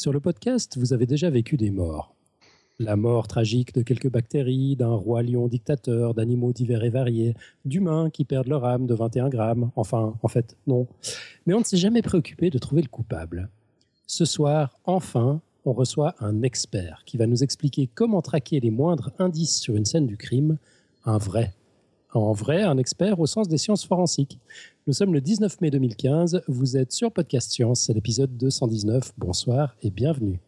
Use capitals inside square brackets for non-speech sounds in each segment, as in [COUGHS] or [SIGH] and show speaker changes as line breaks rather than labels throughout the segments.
Sur le podcast, vous avez déjà vécu des morts. La mort tragique de quelques bactéries, d'un roi lion dictateur, d'animaux divers et variés, d'humains qui perdent leur âme de 21 grammes. Enfin, en fait, non. Mais on ne s'est jamais préoccupé de trouver le coupable. Ce soir, enfin, on reçoit un expert qui va nous expliquer comment traquer les moindres indices sur une scène du crime, un vrai. En vrai, un expert au sens des sciences forensiques. Nous sommes le 19 mai 2015, vous êtes sur Podcast Science, c'est l'épisode 219. Bonsoir et bienvenue.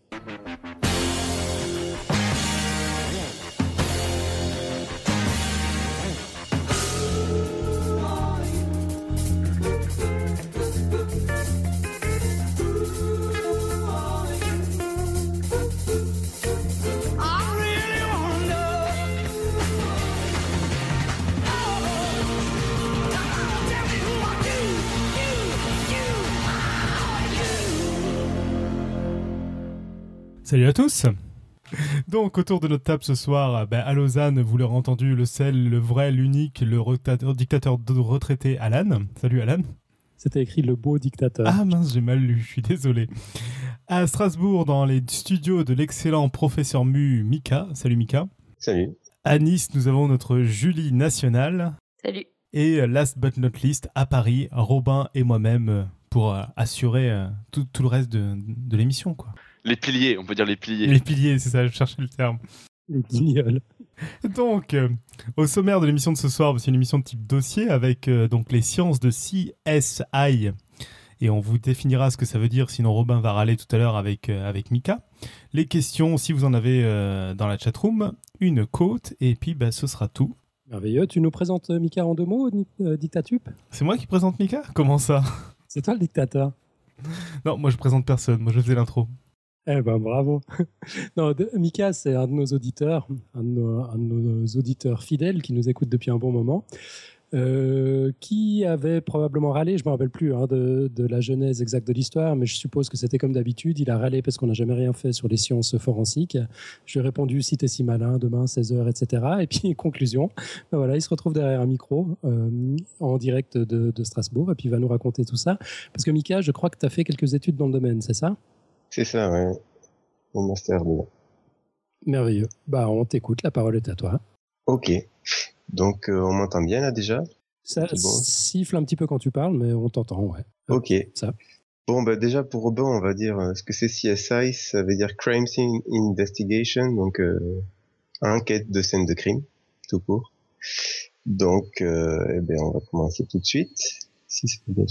À tous donc autour de notre table ce soir, ben, à Lausanne, vous l'aurez entendu, le seul, le vrai, l'unique, le dictateur de retraité Alan. Salut Alan.
C'était écrit le beau dictateur.
Ah mince, j'ai mal lu, je suis désolé. À Strasbourg, dans les studios de l'excellent professeur Mu, Mika. Salut Mika.
Salut.
À Nice, nous avons notre Julie nationale.
Salut.
Et last but not least, à Paris, Robin et moi-même pour euh, assurer euh, tout, le reste de, de l'émission, quoi.
Les piliers, on peut dire les piliers.
Les piliers, c'est ça, je cherchais le terme.
Les guignols. [LAUGHS]
Donc, euh, au sommaire de l'émission de ce soir, c'est une émission de type dossier avec euh, donc les sciences de CSI. Et on vous définira ce que ça veut dire, sinon Robin va râler tout à l'heure avec, euh, avec Mika. Les questions, si vous en avez dans la chatroom, une côte, et puis bah, ce sera tout.
Merveilleux. Tu nous présentes Mika en deux mots, Dictatup
C'est moi qui présente Mika? Comment ça?
C'est toi le dictateur.
Non, moi je présente personne, moi je faisais l'intro.
Eh ben bravo. [LAUGHS] non, Mika, c'est un de nos auditeurs, un de nos, auditeurs fidèles qui nous écoute depuis un bon moment, euh, qui avait probablement râlé, je me rappelle plus hein, de, la genèse exacte de l'histoire, mais je suppose que c'était comme d'habitude. Il a râlé parce qu'on n'a jamais rien fait sur les sciences forensiques. Je lui ai répondu si t'es si malin, demain 16h, etc. Et puis [LAUGHS] conclusion, ben voilà, il se retrouve derrière un micro euh, en direct de, de Strasbourg et puis il va nous raconter tout ça. Parce que Mika, je crois que tu as fait quelques études dans le domaine, c'est ça?
C'est ça, ouais. Mon master dedans.
Merveilleux. Bah, on t'écoute, la parole est à toi.
Ok. Donc, euh, on m'entend bien là déjà?
Ça siffle un petit peu quand tu parles, mais on t'entend, ouais.
Ok. Ça. Bon, bah déjà pour Robin, on va dire euh, ce que c'est CSI, ça veut dire Crime Scene Investigation, donc euh, enquête de scène de crime, tout court. Donc, eh ben, on va commencer tout de suite, si c'est bien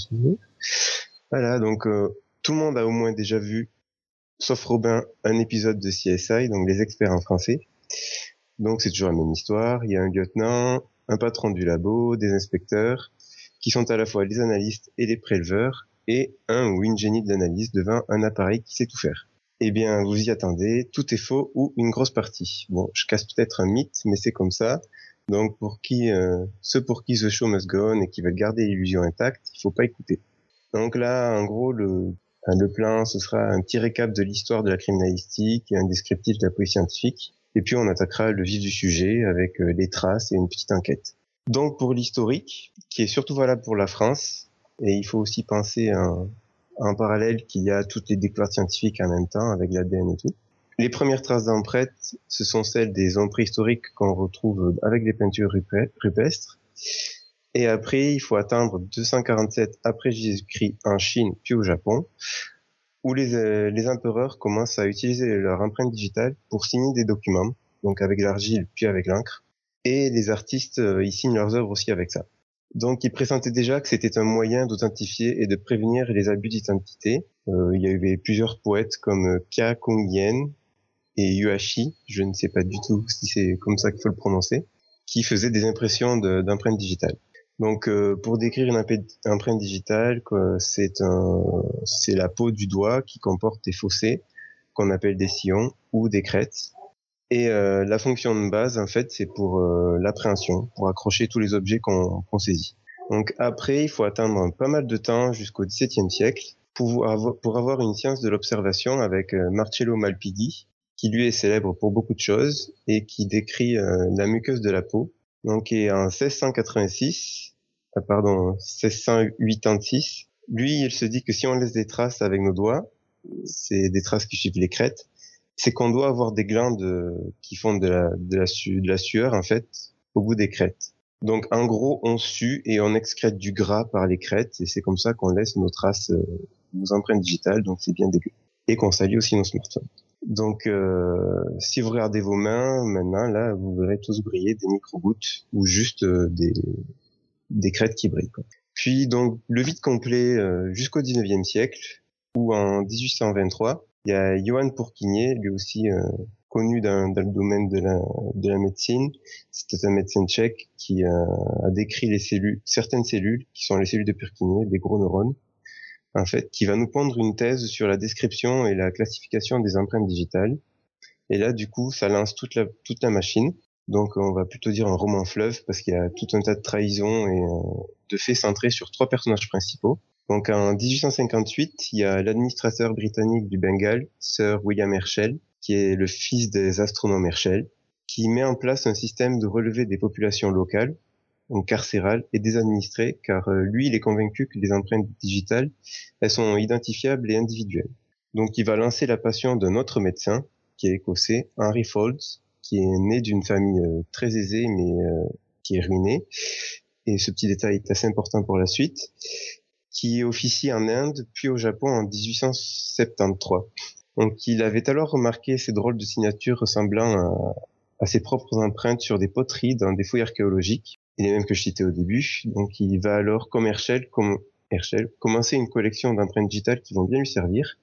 Voilà, donc tout le monde a au moins déjà vu sauf Robin, un épisode de CSI, donc les experts en français. Donc c'est toujours la même histoire. Il y a un lieutenant, un patron du labo, des inspecteurs, qui sont à la fois les analystes et les préleveurs, et un ou une génie de l'analyse devant un appareil qui sait tout faire. Eh bien, vous y attendez, tout est faux ou une grosse partie. Bon, je casse peut-être un mythe, mais c'est comme ça. Donc, pour qui, euh, ceux pour qui The Show must go on et qui veulent garder l'illusion intacte, il faut pas écouter. Donc là, en gros, le le plan, ce sera un petit récap de l'histoire de la criminalistique et un descriptif de la police scientifique. Et puis on attaquera le vif du sujet avec euh, les traces et une petite enquête. Donc pour l'historique, qui est surtout valable pour la France, et il faut aussi penser en parallèle qu'il y a toutes les découvertes scientifiques en même temps avec l'ADN et tout. Les premières traces d'empreintes, ce sont celles des hommes préhistoriques qu'on retrouve avec les peintures rupestres. Et après, il faut attendre 247 après Jésus-Christ en Chine puis au Japon, où les, euh, les empereurs commencent à utiliser leur empreinte digitale pour signer des documents, donc avec l'argile puis avec l'encre. Et les artistes, euh, ils signent leurs œuvres aussi avec ça. Donc, ils présentaient déjà que c'était un moyen d'authentifier et de prévenir les abus d'identité. Euh, il y avait plusieurs poètes comme Pia Kong-yen et Yuashi, je ne sais pas du tout si c'est comme ça qu'il faut le prononcer, qui faisaient des impressions d'empreintes digitales. Donc, euh, pour décrire une empreinte digitale, c'est c'est la peau du doigt qui comporte des fossés qu'on appelle des sillons ou des crêtes. Et euh, la fonction de base, en fait, c'est pour euh, l'appréhension, pour accrocher tous les objets qu'on saisit. Donc après, il faut attendre pas mal de temps jusqu'au XVIIe siècle pour avoir, pour avoir une science de l'observation avec Marcello Malpighi, qui lui est célèbre pour beaucoup de choses et qui décrit la muqueuse de la peau. Donc et en 1686, ah, pardon, 1686, lui, il se dit que si on laisse des traces avec nos doigts, c'est des traces qui suivent les crêtes, c'est qu'on doit avoir des glandes euh, qui font de la, de la, de la sueur, en fait, au bout des crêtes. Donc, en gros, on sue et on excrète du gras par les crêtes, et c'est comme ça qu'on laisse nos traces, euh, nos empreintes digitales, donc c'est bien dégueu. Et qu'on salit aussi nos smartphones. Donc, euh, si vous regardez vos mains, maintenant, là, vous verrez tous briller des micro-gouttes ou juste euh, des, des crêtes qui brillent. Quoi. Puis, donc, le vide complet euh, jusqu'au 19e siècle, ou en 1823, il y a Johann Pourquinier, lui aussi euh, connu dans, dans, le domaine de la, de la médecine. C'était un médecin tchèque qui a décrit les cellules, certaines cellules, qui sont les cellules de Purkinje, des gros neurones, en fait, qui va nous pondre une thèse sur la description et la classification des empreintes digitales. Et là, du coup, ça lance toute la, toute la machine. Donc, on va plutôt dire un roman fleuve parce qu'il y a tout un tas de trahisons et euh, de faits centrés sur trois personnages principaux. Donc, en 1858, il y a l'administrateur britannique du Bengale, Sir William Herschel, qui est le fils des astronomes Herschel, qui met en place un système de relevé des populations locales donc carcérale et désadministrée, car euh, lui, il est convaincu que les empreintes digitales, elles sont identifiables et individuelles. Donc il va lancer la passion d'un autre médecin, qui est écossais, Henry Folds, qui est né d'une famille euh, très aisée, mais euh, qui est ruinée. Et ce petit détail est assez important pour la suite, qui officie en Inde, puis au Japon en 1873. Donc il avait alors remarqué ces drôles de signatures ressemblant à, ses propres empreintes sur des poteries dans des fouilles archéologiques les mêmes que je citais au début. Donc il va alors, comme Herschel, comme Herschel, commencer une collection d'empreintes digitales qui vont bien lui servir,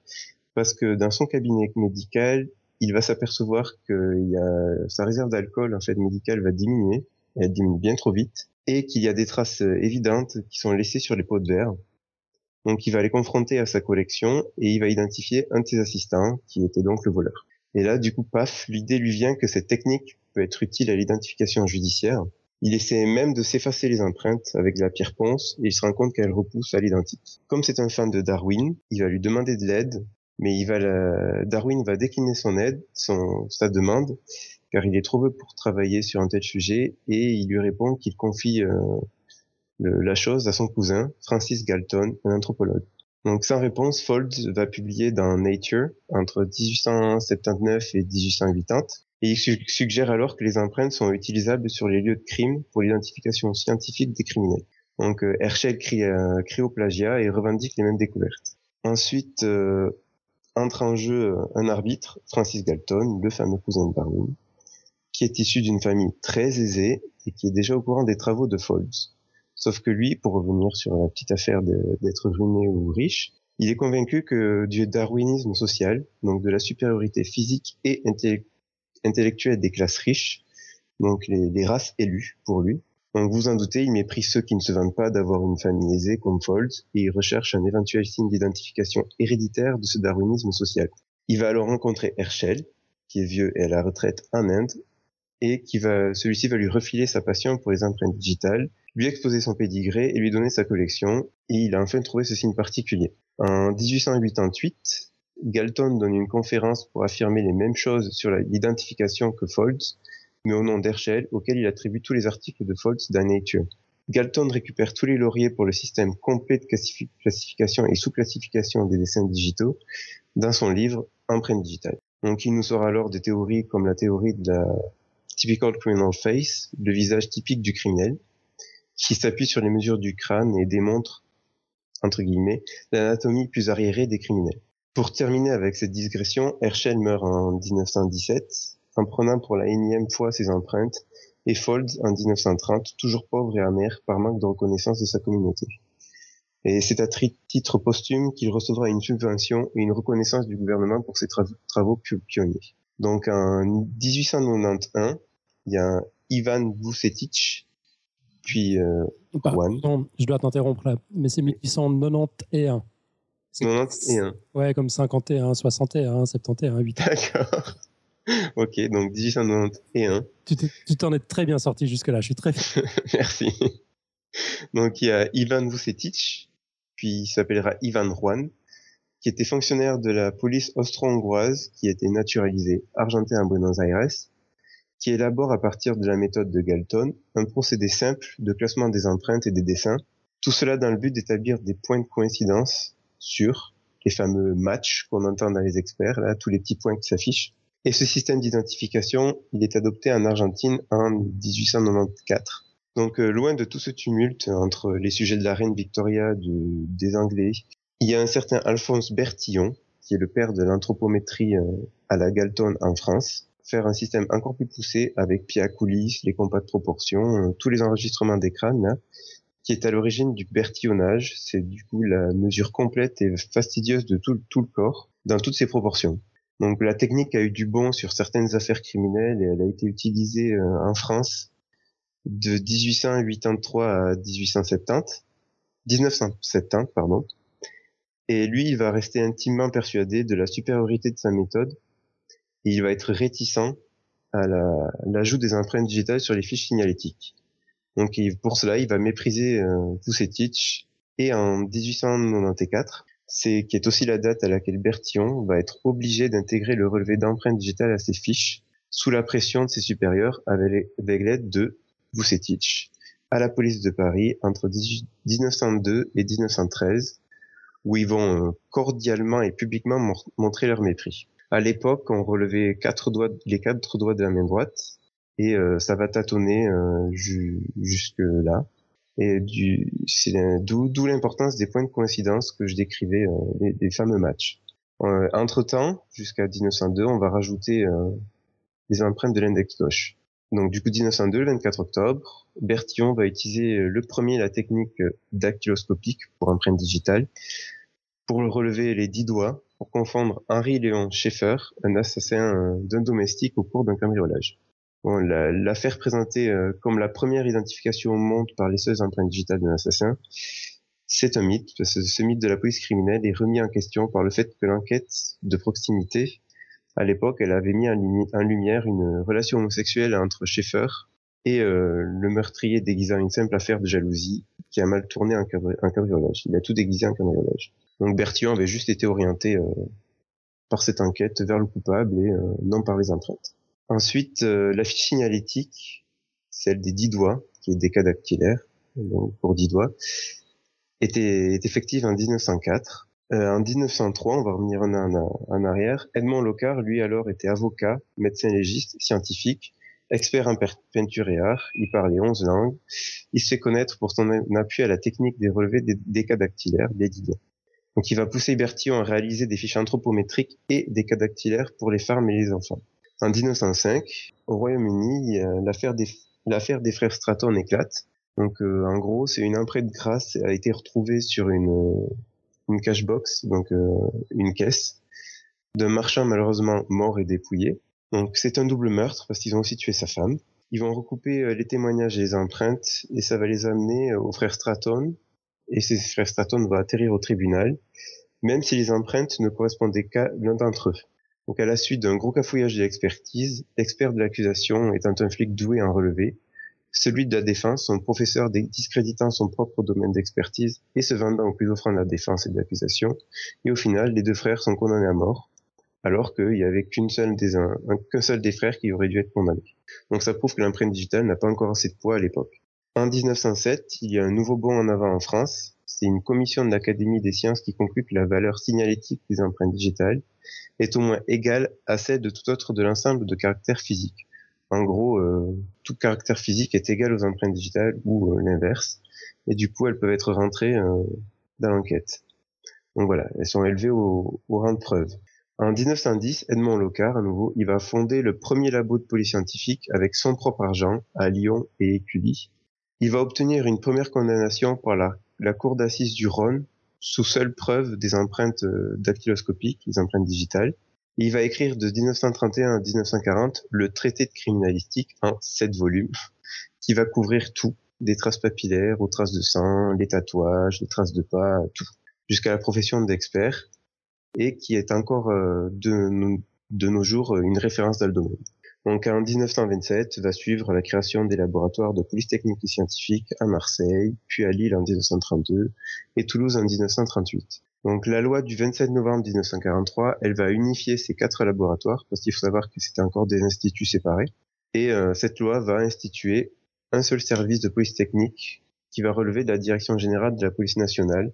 parce que dans son cabinet médical, il va s'apercevoir que y a, sa réserve d'alcool en fait médicale va diminuer, elle diminue bien trop vite, et qu'il y a des traces évidentes qui sont laissées sur les pots de verre. Donc il va les confronter à sa collection et il va identifier un de ses assistants, qui était donc le voleur. Et là, du coup, paf, l'idée lui vient que cette technique peut être utile à l'identification judiciaire, il essaie même de s'effacer les empreintes avec la pierre ponce et il se rend compte qu'elle repousse à l'identique. Comme c'est un fan de Darwin, il va lui demander de l'aide, mais il va Darwin va décliner son aide, son, sa demande, car il est trop peu pour travailler sur un tel sujet et il lui répond qu'il confie euh, la chose à son cousin, Francis Galton, un anthropologue. Donc sans réponse, Folds va publier dans Nature entre 1879 et 1880 et il suggère alors que les empreintes sont utilisables sur les lieux de crime pour l'identification scientifique des criminels. Donc euh, Herschel crie, euh, crie, au plagiat et revendique les mêmes découvertes. Ensuite euh, entre en jeu euh, un arbitre, Francis Galton, le fameux cousin de Darwin, qui est issu d'une famille très aisée et qui est déjà au courant des travaux de Folds. Sauf que lui, pour revenir sur la petite affaire d'être ruiné ou riche, il est convaincu que du darwinisme social, donc de la supériorité physique et intellectuelle des classes riches, donc les, races élues pour lui. Donc vous en doutez, il méprise ceux qui ne se vantent pas d'avoir une famille aisée comme Folds et il recherche un éventuel signe d'identification héréditaire de ce darwinisme social. Il va alors rencontrer Herschel, qui est vieux et à la retraite en Inde, et qui va, celui-ci va lui refiler sa passion pour les empreintes digitales, lui exposer son pédigré et lui donner sa collection, et il a enfin trouvé ce signe particulier. En 1888, Galton donne une conférence pour affirmer les mêmes choses sur l'identification que Folds, mais au nom d'Herschel, auquel il attribue tous les articles de Folds dans Nature. Galton récupère tous les lauriers pour le système complet de classification et sous-classification des dessins digitaux dans son livre Empreinte digitale. Donc il nous sort alors des théories comme la théorie de la typical criminal face, le visage typique du criminel, qui s'appuie sur les mesures du crâne et démontre, entre guillemets, l'anatomie plus arriérée des criminels. Pour terminer avec cette digression, Herschel meurt en 1917 en prenant pour la énième fois ses empreintes et Folds en 1930, toujours pauvre et amer par manque de reconnaissance de sa communauté. Et c'est à titre posthume qu'il recevra une subvention et une reconnaissance du gouvernement pour ses travaux pionniers. Donc en 1891, il y a Ivan Vucetic, puis euh,
Je dois t'interrompre là, mais c'est 1891.
91.
Ouais, comme 51, 61, 71, 8.
D'accord. [LAUGHS] ok, donc 1891.
Tu t'en es très bien sorti jusque-là, je suis très [LAUGHS]
Merci. Donc il y a Ivan Vucetic, puis il s'appellera Ivan Juan, qui était fonctionnaire de la police austro-hongroise, qui été naturalisé, argenté à Buenos Aires, qui élabore à partir de la méthode de Galton un procédé simple de classement des empreintes et des dessins, tout cela dans le but d'établir des points de coïncidence sûrs les fameux matchs qu'on entend dans les experts, là, tous les petits points qui s'affichent. Et ce système d'identification, il est adopté en Argentine en 1894. Donc euh, loin de tout ce tumulte entre les sujets de la reine Victoria, des Anglais, il y a un certain Alphonse Bertillon, qui est le père de l'anthropométrie euh, à la Galton en France, faire un système encore plus poussé avec Pia coulisses, les compas de proportion, euh, tous les enregistrements des crânes, qui est à l'origine du bertillonnage. C'est du coup la mesure complète et fastidieuse de tout le corps, dans toutes ses proportions. Donc la technique a eu du bon sur certaines affaires criminelles et elle a été utilisée euh, en France de 1883 à 1870, 1970 pardon. Et lui, il va rester intimement persuadé de la supériorité de sa méthode et il va être réticent à l'ajout des empreintes digitales sur les fiches signalétiques. Donc pour cela, il va mépriser euh, tous ces titres et en 1894, c'est qui est aussi la date à laquelle Bertillon va être obligé d'intégrer le relevé d'empreintes digitales à ses fiches sous la pression de ses supérieurs avec, l'aide de Vucetich à la police de Paris entre 1902 et 1913 où ils vont euh, cordialement et publiquement montrer leur mépris. À l'époque, on relevait quatre doigts, les quatre doigts de la main droite et euh, ça va tâtonner euh, jusque là. Et d'où, l'importance des points de coïncidence que je décrivais euh, des, fameux matchs. entre temps, jusqu'à 1902, on va rajouter des empreintes de l'index gauche. Donc du coup 1902, le 24 octobre, Bertillon va utiliser le premier la technique dactyloscopique pour empreinte digitale pour relever les dix doigts pour confondre Henri Léon Schaeffer, un assassin d'un domestique au cours d'un cambriolage. L'affaire présentée euh, comme la première identification au monde par les seules empreintes digitales d'un assassin, c'est un mythe. Ce, ce, mythe de la police criminelle est remis en question par le fait que l'enquête de proximité, à l'époque, elle avait mis en, lumière une relation homosexuelle entre Schaeffer et euh, le meurtrier déguisant une simple affaire de jalousie qui a mal tourné un, cambriolage. Il a tout déguisé en cambriolage. Donc Bertillon avait juste été orienté euh, par cette enquête vers le coupable et non par les empreintes. Ensuite, euh, la fiche signalétique, celle des dix doigts, qui est dactylaires, donc pour dix doigts, était, est effective en 1904. Euh, en 1903, on va revenir en, en, arrière, Edmond Locard, lui alors, était avocat, médecin légiste, scientifique, expert en peinture et art, il parlait onze langues, il se fait connaître pour son appui à la technique des relevés des, cas dactylaires, des dix doigts. Donc il va pousser Bertillon à réaliser des fiches anthropométriques et des cas dactylaires pour les femmes et les enfants. En 1905, au Royaume-Uni, l'affaire des, frères Stratton éclate. Donc, euh, en gros, c'est une empreinte grâce a été retrouvée sur une, une cash box, donc euh, une caisse, d'un marchand malheureusement mort et dépouillé. Donc, c'est un double meurtre parce qu'ils ont aussi tué sa femme. Ils vont recouper euh, les témoignages et les empreintes et ça va les amener aux frères Stratton. Et ces frères Stratton vont atterrir au tribunal, même si les empreintes ne correspondaient qu'à l'un d'entre eux. Donc à la suite d'un gros cafouillage de l'expertise, l'expert de l'accusation étant un flic doué en relevé, celui de la défense, son professeur discréditant son propre domaine d'expertise et se vendant au plus offrant de la défense et de l'accusation, et au final, les deux frères sont condamnés à mort, alors qu'il n'y avait qu'un seul des frères qui aurait dû être condamné. Donc ça prouve que l'empreinte digitale n'a pas encore assez de poids à l'époque. En 1907, il y a un nouveau bond en avant en France. C'est une commission de l'Académie des sciences qui conclut que la valeur signalétique des empreintes digitales est au moins égale à celle de tout autre de l'ensemble de caractères physiques. En gros, euh, tout caractère physique est égal aux empreintes digitales ou euh, l'inverse, et du coup elles peuvent être rentrées euh, dans l'enquête. Donc voilà, elles sont élevées au, rang de preuve. En 1910, Edmond Locard, à nouveau, il va fonder le premier labo de police scientifique avec son propre argent à Lyon et Écully. Il va obtenir une première condamnation par la, la cour d'assises du Rhône sous seule preuve des empreintes euh, dactyloscopiques, des empreintes digitales. Il va écrire de 1931 à 1940 le traité de criminalistique en sept volumes, qui va couvrir tout, des traces papillaires aux traces de sang, les tatouages, les traces de pas, tout, jusqu'à la profession d'expert, et qui est encore euh, de, de nos jours une référence dans le domaine. Donc en 1927 va suivre la création des laboratoires de police technique et scientifique à Marseille, puis à Lille en 1932 et Toulouse en 1938. Donc la loi du 27 novembre 1943, elle va unifier ces quatre laboratoires parce qu'il faut savoir que c'était encore des instituts séparés. Et euh, cette loi va instituer un seul service de police technique qui va relever de la direction générale de la police nationale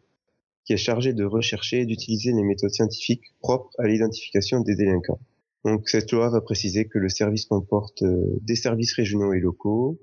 qui est chargée de rechercher et d'utiliser les méthodes scientifiques propres à l'identification des délinquants. Donc cette loi va préciser que le service comporte euh, des services régionaux et locaux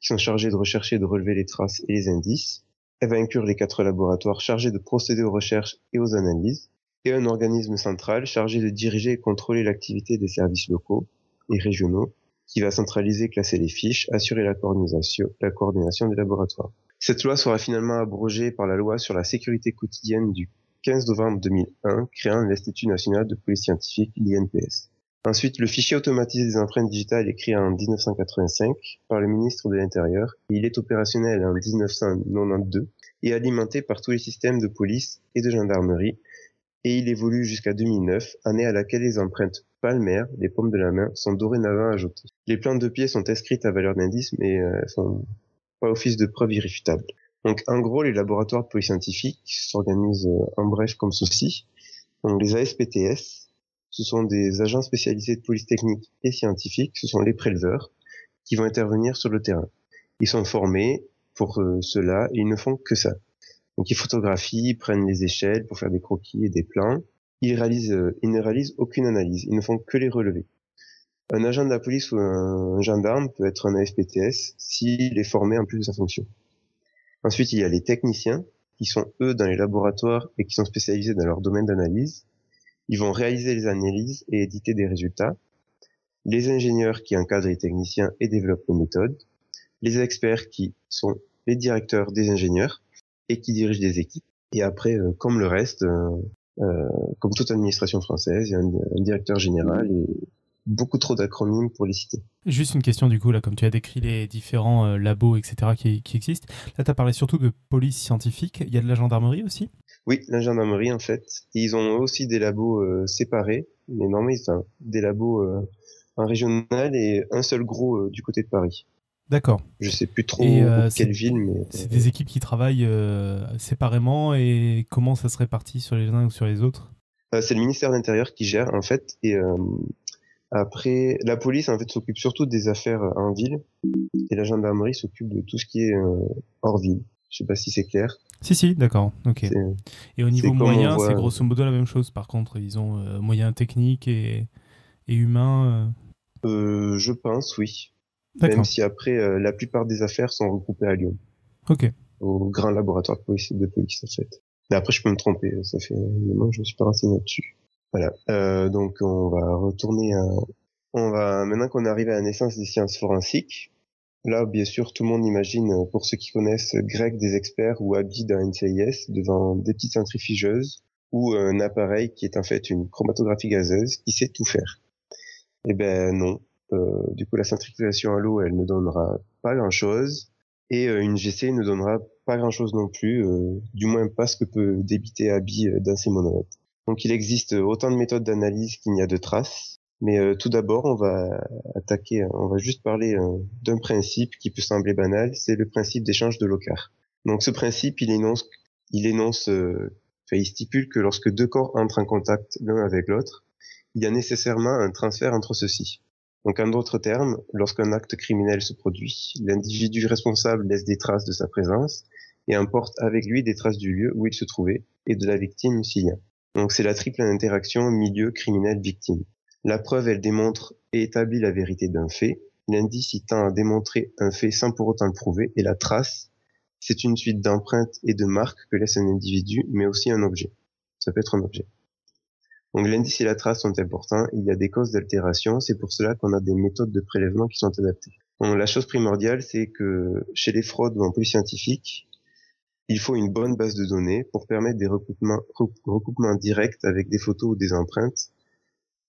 qui sont chargés de rechercher et de relever les traces et les indices. Elle va inclure les quatre laboratoires chargés de procéder aux recherches et aux analyses et un organisme central chargé de diriger et contrôler l'activité des services locaux et régionaux qui va centraliser, classer les fiches, assurer la coordination, la coordination des laboratoires. Cette loi sera finalement abrogée par la loi sur la sécurité quotidienne du 15 novembre 2001, créant l'Institut national de police scientifique, l'INPS. Ensuite, le fichier automatisé des empreintes digitales est créé en 1985 par le ministre de l'Intérieur. Il est opérationnel en 1992 et alimenté par tous les systèmes de police et de gendarmerie. Et il évolue jusqu'à 2009, année à laquelle les empreintes palmaires, les paumes de la main, sont dorénavant ajoutées. Les plantes de pieds sont inscrites à valeur d'indice, mais euh, sont pas office de preuve irréfutable. Donc, en gros, les laboratoires de police scientifique s'organisent euh, en bref comme ceci. Donc, les ASPTS, ce sont des agents spécialisés de police technique et scientifique, ce sont les préleveurs qui vont intervenir sur le terrain. Ils sont formés pour euh, cela et ils ne font que ça. Donc ils photographient, ils prennent les échelles pour faire des croquis et des plans. Ils, euh, ils ne réalisent aucune analyse, ils ne font que les relever. Un agent de la police ou un gendarme peut être un AFPTS s'il est formé en plus de sa fonction. Ensuite, il y a les techniciens qui sont eux dans les laboratoires et qui sont spécialisés dans leur domaine d'analyse. Ils vont réaliser les analyses et éditer des résultats. Les ingénieurs qui encadrent les techniciens et développent les méthodes. Les experts qui sont les directeurs des ingénieurs et qui dirigent des équipes. Et après, euh, comme le reste, euh, euh, comme toute administration française, il y a un, directeur général et beaucoup trop d'acronymes pour les citer.
Juste une question du coup, là, comme tu as décrit les différents labos, etc., qui, qui existent, là, tu as parlé surtout de police scientifique. Il y a de la gendarmerie aussi?
Oui, la gendarmerie, en fait. ils ont aussi des labos euh, séparés, mais normalement, enfin, des labos euh, en régional et un seul gros euh, du côté de Paris.
D'accord.
Je sais plus trop
Et, euh,
quelle ville, mais
C'est des équipes qui travaillent euh, séparément et comment ça se répartit sur les uns ou sur les autres?
Euh, c'est le ministère de l'Intérieur qui gère en fait et euh, après la police en fait s'occupe surtout des affaires euh, en ville et la gendarmerie s'occupe de tout ce qui est euh, hors ville. Je sais pas si c'est clair.
Si, si, d'accord. Ok. Et au niveau moyen,
voit-
c'est grosso modo la même chose. Par contre, ils ont euh, moyens techniques et, et humains. euh.
Euh, je pense oui. Même si après euh, la plupart des affaires sont regroupées à Lyon
Ok.
au grand laboratoire de police de police en fait. Mais après je peux me tromper, ça fait un moment que je me suis pas renseigné là-dessus. Voilà. Euh, donc on va retourner à on va maintenant qu'on est arrivé à la naissance des sciences forensiques. Là, bien sûr, tout le monde imagine, euh, pour ceux qui connaissent Greg des experts ou Abby d'un NCIS, devant des petites centrifugeuses ou un appareil qui est en fait une chromatographie gazeuse qui sait tout faire. Eh ben non. Euh, du coup, la centrifugation à l'eau, elle ne donnera pas grand-chose. Et euh, une GC ne donnera pas grand-chose non plus, euh, du moins pas ce que peut débiter Abby euh, dans ses. Donc il existe autant de méthodes d'analyse qu'il n'y a de traces. Mais euh, tout d'abord, on va attaquer, on va juste parler euh, d'un principe qui peut sembler banal, c'est le principe d'échange de locard. Donc ce principe, il énonce, il énonce, euh, il stipule que lorsque deux corps entrent en contact l'un avec l'autre, il y a nécessairement un transfert entre ceux-ci. Donc en d'autres termes, lorsqu'un acte criminel se produit, l'individu responsable laisse des traces de sa présence et emporte avec lui des traces du lieu où il se trouvait et de la victime s'il y a. Donc c'est la triple interaction milieu criminel-victime. La preuve, elle démontre et établit la vérité d'un fait. L'indice, il tend à démontrer un fait sans pour autant le prouver. Et la trace, c'est une suite d'empreintes et de marques que laisse un individu, mais aussi un objet. Ça peut être un objet. Donc l'indice et la trace sont importants. Il y a des causes d'altération. C'est pour cela qu'on a des méthodes de prélèvement qui sont adaptées. La chose primordiale, c'est que chez les fraudes ou en police scientifique, il faut une bonne base de données pour permettre des recoupements directs avec des photos ou des empreintes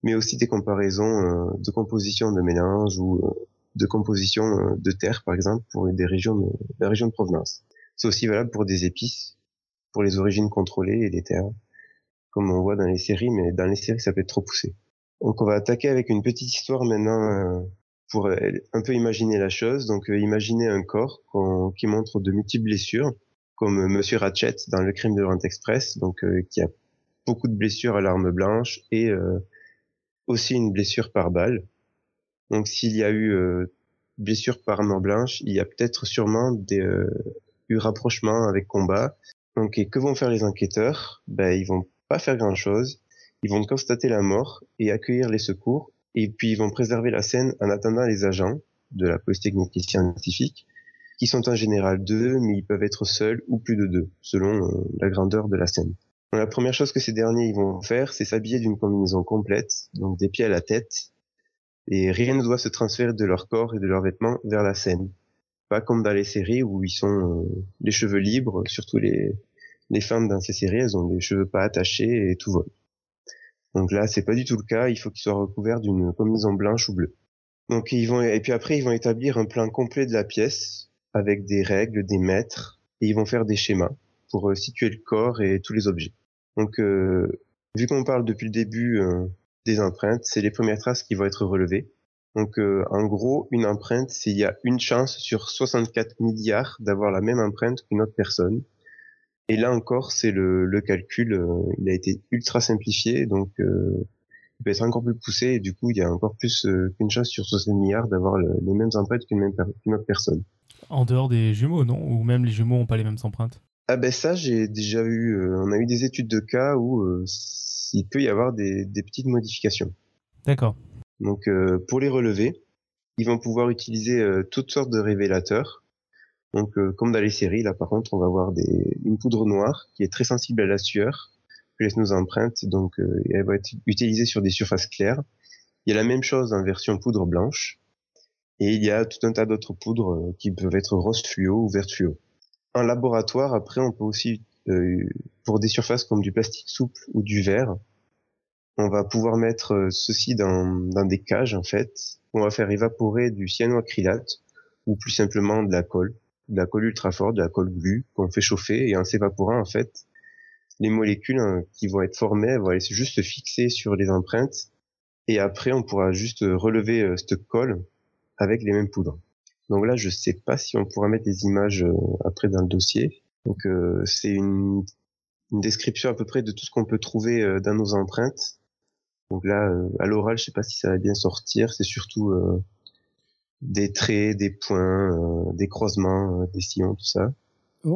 mais aussi des comparaisons euh, de composition de mélange ou euh, de composition euh, de terre, par exemple, pour des régions de, la de provenance. C'est aussi valable pour des épices, pour les origines contrôlées et les terres, comme on voit dans les séries, mais dans les séries, ça peut être trop poussé. Donc on va attaquer avec une petite histoire maintenant pour un peu imaginer la chose. Donc imaginez un corps qui montre de multiples blessures, comme Monsieur Ratchet dans Le Crime de Orient Express, donc qui a beaucoup de blessures à l'arme blanche et aussi une blessure par balle. Donc s'il y a eu euh, blessure par arme blanche, il y a peut-être sûrement des, euh, eu rapprochement avec combat Donc, et que vont faire les enquêteurs? Ben, ils vont pas faire grand-chose. Ils vont constater la mort et accueillir les secours, et puis ils vont préserver la scène en attendant les agents de la police technique et scientifique, qui sont en général deux, mais ils peuvent être seuls ou plus de deux, selon euh, la grandeur de la scène. La première chose que ces derniers vont faire, c'est s'habiller d'une combinaison complète, donc des pieds à la tête, et rien ne doit se transférer de leur corps et de leurs vêtements vers la scène. Pas comme dans les séries où ils sont euh, les cheveux libres, surtout les, les femmes dans ces séries, elles ont les cheveux pas attachés et tout vole. Donc là, c'est pas du tout le cas, il faut qu'ils soient recouverts d'une combinaison blanche ou bleue. Donc ils vont et puis après ils vont établir un plan complet de la pièce avec des règles, des mètres et ils vont faire des schémas pour euh, situer le corps et tous les objets. Donc euh, vu qu'on parle depuis le début euh, des empreintes, c'est les premières traces qui vont être relevées. Donc en gros, une empreinte, c'est il y a une chance sur 64 milliards d'avoir la même empreinte qu'une autre personne. Et là encore, c'est le, calcul, il a été ultra simplifié, donc il peut être encore plus poussé et du coup il y a encore plus qu'une chance sur 60 milliards d'avoir les mêmes empreintes qu'une autre personne.
En dehors des jumeaux, non? Ou même les jumeaux n'ont pas les mêmes empreintes?
Ah ben ça j'ai déjà eu, euh, on a eu des études de cas où euh, il peut y avoir des, des petites modifications.
D'accord.
Donc pour les relever, ils vont pouvoir utiliser toutes sortes de révélateurs. Donc comme dans les séries, là par contre on va avoir des, une poudre noire qui est très sensible à la sueur laisse nos empreintes, donc euh, elle va être utilisée sur des surfaces claires. Il y a la même chose en version poudre blanche, et il y a tout un tas d'autres poudres euh, qui peuvent être rose fluo ou vert fluo. En laboratoire, après, on peut aussi, euh, pour des surfaces comme du plastique souple ou du verre, on va pouvoir mettre ceci dans, dans des cages, en fait. On va faire évaporer du cyanoacrylate ou plus simplement de la colle, de la colle ultra forte, de la colle glue qu'on fait chauffer et en s'évaporant, en fait, les molécules hein, qui vont être formées vont aller juste se fixer sur les empreintes et après on pourra juste relever euh, cette colle avec les mêmes poudres. Donc là, je sais pas si on pourra mettre des images euh, après dans le dossier. Donc euh, c'est une, une, description à peu près de tout ce qu'on peut trouver euh, dans nos empreintes. Donc là, à l'oral, je sais pas si ça va bien sortir. C'est surtout des traits, des points, des croisements, des sillons, tout ça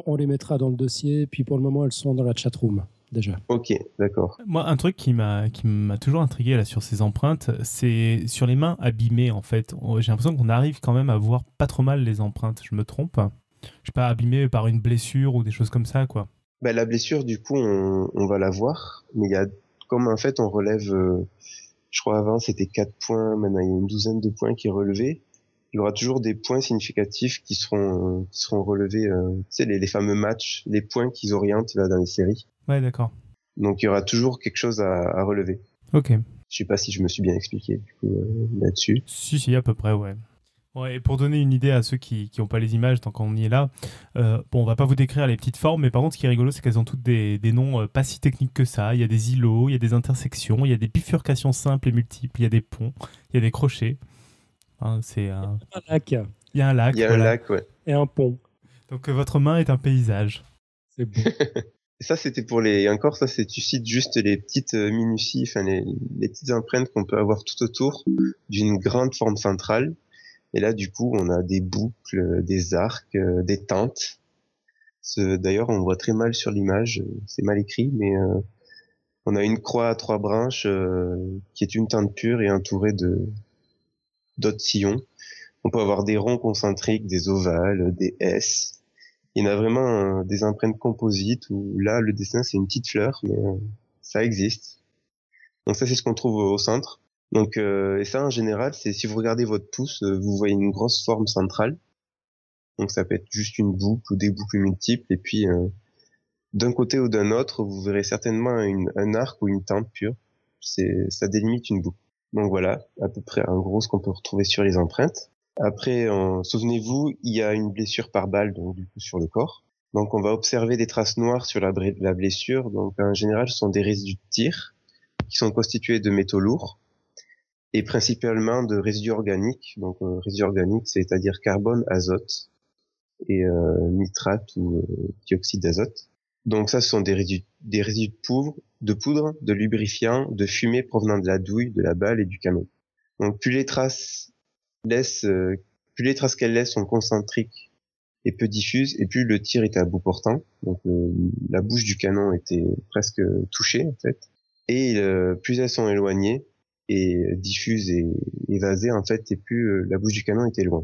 on les mettra dans le dossier, puis pour le moment, elles sont dans la chatroom déjà.
Ok, d'accord.
Moi, un truc qui m'a qui m'a toujours intrigué là sur ces empreintes, c'est sur les mains abîmées en fait. J'ai l'impression qu'on arrive quand même à voir pas trop mal les empreintes. Je me trompe Je sais pas abîmées par une blessure ou des choses comme ça quoi.
Bah, la blessure, du coup, on, va la voir, mais il y a comme en fait on relève, euh, je crois avant c'était 4 points, maintenant il y a une douzaine de points qui est relevé il y aura toujours des points significatifs qui seront qui seront relevés. Euh, tu sais les, les, fameux matchs, les points qu'ils orientent là dans les séries.
Ouais, d'accord.
Donc il y aura toujours quelque chose à, à relever.
Ok.
Je sais pas si je me suis bien expliqué du coup, euh, là-dessus.
Si si à peu près ouais. Ouais, et pour donner une idée à ceux qui n'ont pas les images tant qu'on y est là, euh, bon, on va pas vous décrire les petites formes, mais par contre, ce qui est rigolo, c'est qu'elles ont toutes des, des noms euh, pas si techniques que ça. Il y a des îlots, il y a des intersections, il y a des bifurcations simples et multiples, il y a des ponts, il y a des crochets. Hein, c'est un...
lac.
Il y a un lac.
Il y a un lac, ouais.
Et un pont.
Donc euh, votre main est un paysage.
C'est beau. [LAUGHS]
ça, c'était pour les. Encore, ça, c'est tu cites juste les petites euh, minuties, enfin les, petites empreintes qu'on peut avoir tout autour d'une grande forme centrale. Et là, du coup, on a des boucles, des arcs, euh, des tentes. D'ailleurs, on voit très mal sur l'image, c'est mal écrit, mais on a une croix à trois branches qui est une tente pure et entourée de, d'autres sillons. On peut avoir des ronds concentriques, des ovales, des S. Il y en a vraiment euh, des empreintes composites où là, le dessin, c'est une petite fleur, mais euh, ça existe. Donc ça, c'est ce qu'on trouve au centre. Donc euh, et ça, en général, c'est si vous regardez votre pouce, vous voyez une grosse forme centrale. Donc ça peut être juste une boucle ou des boucles multiples. Et puis d'un côté ou d'un autre, vous verrez certainement un arc ou une tente pure. C'est ça délimite une boucle. Donc voilà, à peu près en gros ce qu'on peut retrouver sur les empreintes. Après, souvenez-vous, il y a une blessure par balle donc du coup sur le corps. Donc on va observer des traces noires sur la, la blessure. Donc en général, ce sont des résidus de tir qui sont constitués de métaux lourds et principalement de résidus organiques. Donc euh, résidus organiques, c'est-à-dire carbone, azote et euh, nitrate ou euh, dioxyde d'azote. Donc ça, ce sont des résidus, des résidus de poudre, de poudre, de lubrifiant, de fumée provenant de la douille, de la balle et du canon. Donc plus les traces laissent, euh, plus les traces qu'elles laissent sont concentriques et peu diffuse, et plus le tir était à bout portant. Donc la bouche du canon était presque touchée en fait. Et plus elles sont éloignées et diffuses et évasées en fait, et plus la bouche du canon était loin.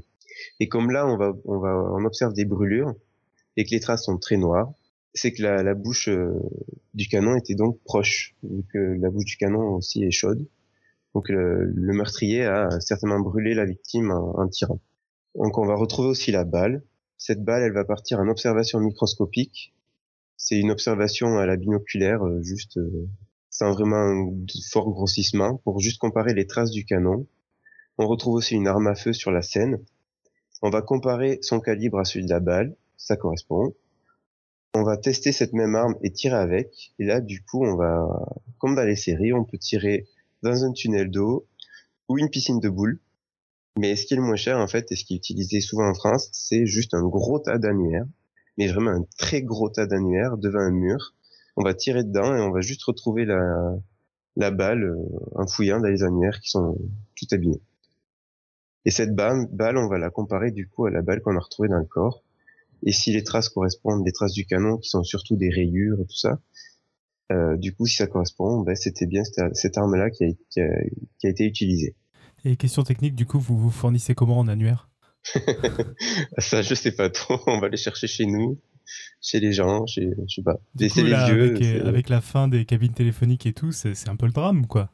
Et comme là, on va, on va, on observe des brûlures et que les traces sont très noires, c'est que la, la bouche du canon était donc proche, vu que la bouche du canon aussi est chaude. Donc le, meurtrier a certainement brûlé la victime en, tirant. Donc on va retrouver aussi la balle. Cette balle, elle va partir en observation microscopique. C'est une observation à la binoculaire, euh, juste euh, sans vraiment un fort grossissement, pour juste comparer les traces du canon. On retrouve aussi une arme à feu sur la scène. On va comparer son calibre à celui de la balle, ça correspond. On va tester cette même arme et tirer avec. Et là, du coup, on va, comme dans les séries, on peut tirer dans un tunnel d'eau ou une piscine de boules. Mais ce qui est le moins cher, en fait, et ce qui est utilisé souvent en France, c'est juste un gros tas d'annuaires, mais vraiment un très gros tas d'annuaires devant un mur. On va tirer dedans et on va juste retrouver la, balle euh, en fouillant dans les annuaires qui sont tout abîmés. Et cette balle, on va la comparer du coup à la balle qu'on a retrouvée dans le corps. Et si les traces correspondent des traces du canon, qui sont surtout des rayures et tout ça, euh, du coup, si ça correspond, ben, c'était bien cette, arme-là qui a, qui, a, été utilisée.
Et question technique, du coup, vous vous fournissez comment en annuaire? [LAUGHS]
Ça, je sais pas trop. On va les chercher chez nous, chez les gens, chez, je sais pas.
Du coup, là, avec, euh, avec, la fin des cabines téléphoniques et tout, c'est un peu le drame, quoi.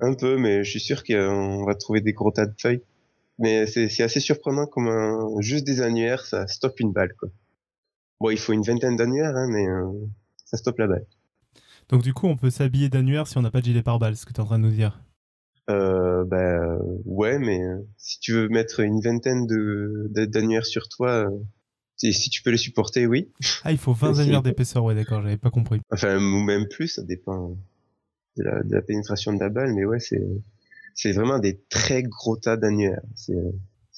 Un peu, mais je suis sûr qu'on va trouver des gros tas de feuilles. Mais c'est assez surprenant comme un, juste des annuaires, ça stoppe une balle, quoi. Bon, il faut une vingtaine d'annuaires, hein, mais euh, ça stoppe la balle.
Donc du coup, on peut s'habiller d'annuaire si on n'a pas de gilet pare-balles, ce que tu es en train de nous dire.
Euh, bah ouais, mais euh, si tu veux mettre une vingtaine de d'annuaires sur toi, euh, si, tu peux les supporter, oui.
Ah, il faut 20 [LAUGHS] annuaires d'épaisseur, ouais, d'accord, j'avais pas compris.
Enfin, ou même plus, ça dépend de la, de la pénétration de la balle, mais ouais, c'est c'est vraiment des très gros tas d'annuaires. C'est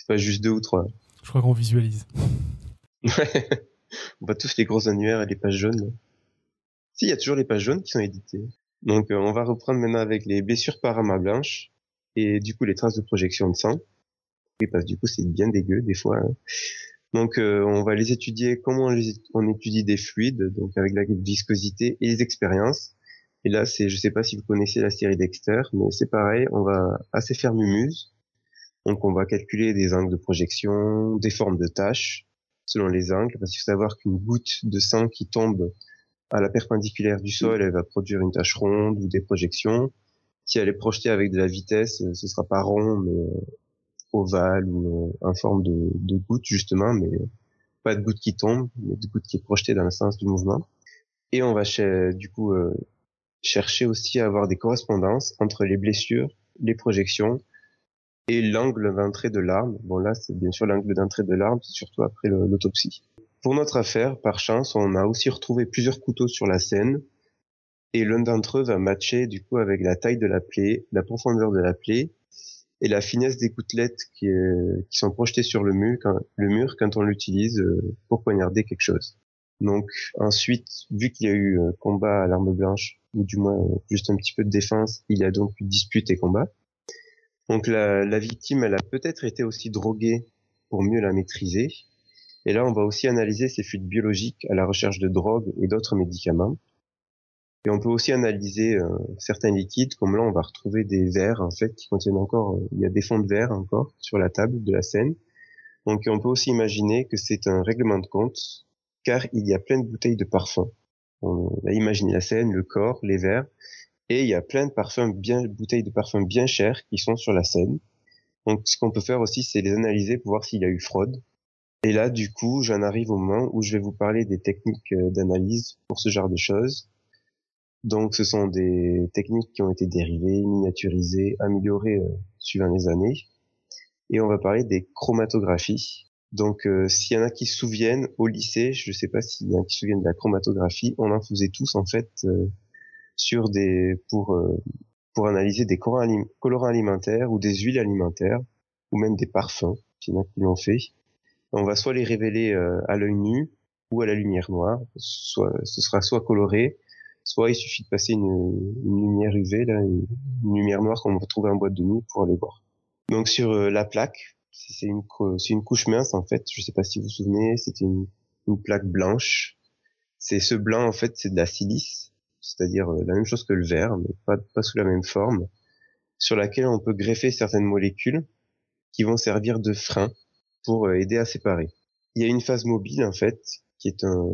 pas juste deux ou trois.
Je crois qu'on visualise. [LAUGHS]
on voit tous les gros annuaires et les pages jaunes. Si, il y a toujours les pages jaunes qui sont éditées. Donc, euh, on va reprendre maintenant avec les blessures par arme blanche et du coup les traces de projection de sang. Oui, parce que du coup, c'est bien dégueu des fois. Hein. Donc, euh, on va les étudier comment on, étudie des fluides, donc avec la viscosité et les expériences. Et là, c'est, je sais pas si vous connaissez la série Dexter, mais c'est pareil, on va assez faire mumuse. Donc, on va calculer des angles de projection, des formes de tâches selon les angles, parce qu'il faut savoir qu'une goutte de sang qui tombe à la perpendiculaire du sol, elle va produire une tache ronde ou des projections. Si elle est projetée avec de la vitesse, euh, ce sera pas rond, mais euh, ovale ou euh, en forme de, goutte justement, mais pas de goutte qui tombe, mais de goutte qui est projetée dans le sens du mouvement. Et on va du coup chercher aussi à avoir des correspondances entre les blessures, les projections et l'angle d'entrée de l'arme. Bon là, c'est bien sûr l'angle d'entrée de l'arme, surtout après l'autopsie. Pour notre affaire, par chance, on a aussi retrouvé plusieurs couteaux sur la scène, et l'un d'entre eux va matcher du coup avec la taille de la plaie, la profondeur de la plaie, et la finesse des gouttelettes qui, qui sont projetées sur le mur quand, on l'utilise euh, pour poignarder quelque chose. Donc ensuite, vu qu'il y a eu euh, combat à l'arme blanche, ou du moins euh, juste un petit peu de défense, il y a donc eu dispute et combat. Donc la, la victime, elle a peut-être été aussi droguée pour mieux la maîtriser, et là, on va aussi analyser ces fuites biologiques à la recherche de drogues et d'autres médicaments. Et on peut aussi analyser euh, certains liquides, comme là, on va retrouver des verres, en fait, qui contiennent encore, euh, il y a des fonds de verre encore sur la table de la scène. Donc, on peut aussi imaginer que c'est un règlement de compte, car il y a plein de bouteilles de parfums. On a imaginé la scène, le corps, les verres, et il y a plein de parfums bien, bouteilles de parfums bien chères qui sont sur la scène. Donc, ce qu'on peut faire aussi, c'est les analyser pour voir s'il y a eu fraude, et là, du coup, j'en arrive au moment où je vais vous parler des techniques euh, d'analyse pour ce genre de choses. Donc, ce sont des techniques qui ont été dérivées, miniaturisées, améliorées euh, suivant les années. Et on va parler des chromatographies. Donc, euh, s'il y en a qui se souviennent au lycée, je ne sais pas s'il y en a qui se souviennent de la chromatographie, on en faisait tous en fait sur des pour pour analyser des colorants alimentaires ou des huiles alimentaires ou même des parfums. Il y en a qui l'ont fait on va soit les révéler euh, à l'œil nu ou à la lumière noire. Soit, ce sera soit coloré, soit il suffit de passer une, lumière UV, là, une, lumière noire qu'on va trouver en boîte de nuit pour aller voir. Donc sur euh, la plaque, C'est une, une couche mince en fait. Je sais pas si vous vous souvenez, c'était une, une plaque blanche. C'est ce blanc en fait, c'est de la silice, c'est-à-dire euh, la même chose que le verre, mais pas, pas sous la même forme, sur laquelle on peut greffer certaines molécules qui vont servir de frein pour euh, aider à séparer. Il y a une phase mobile en fait, qui est un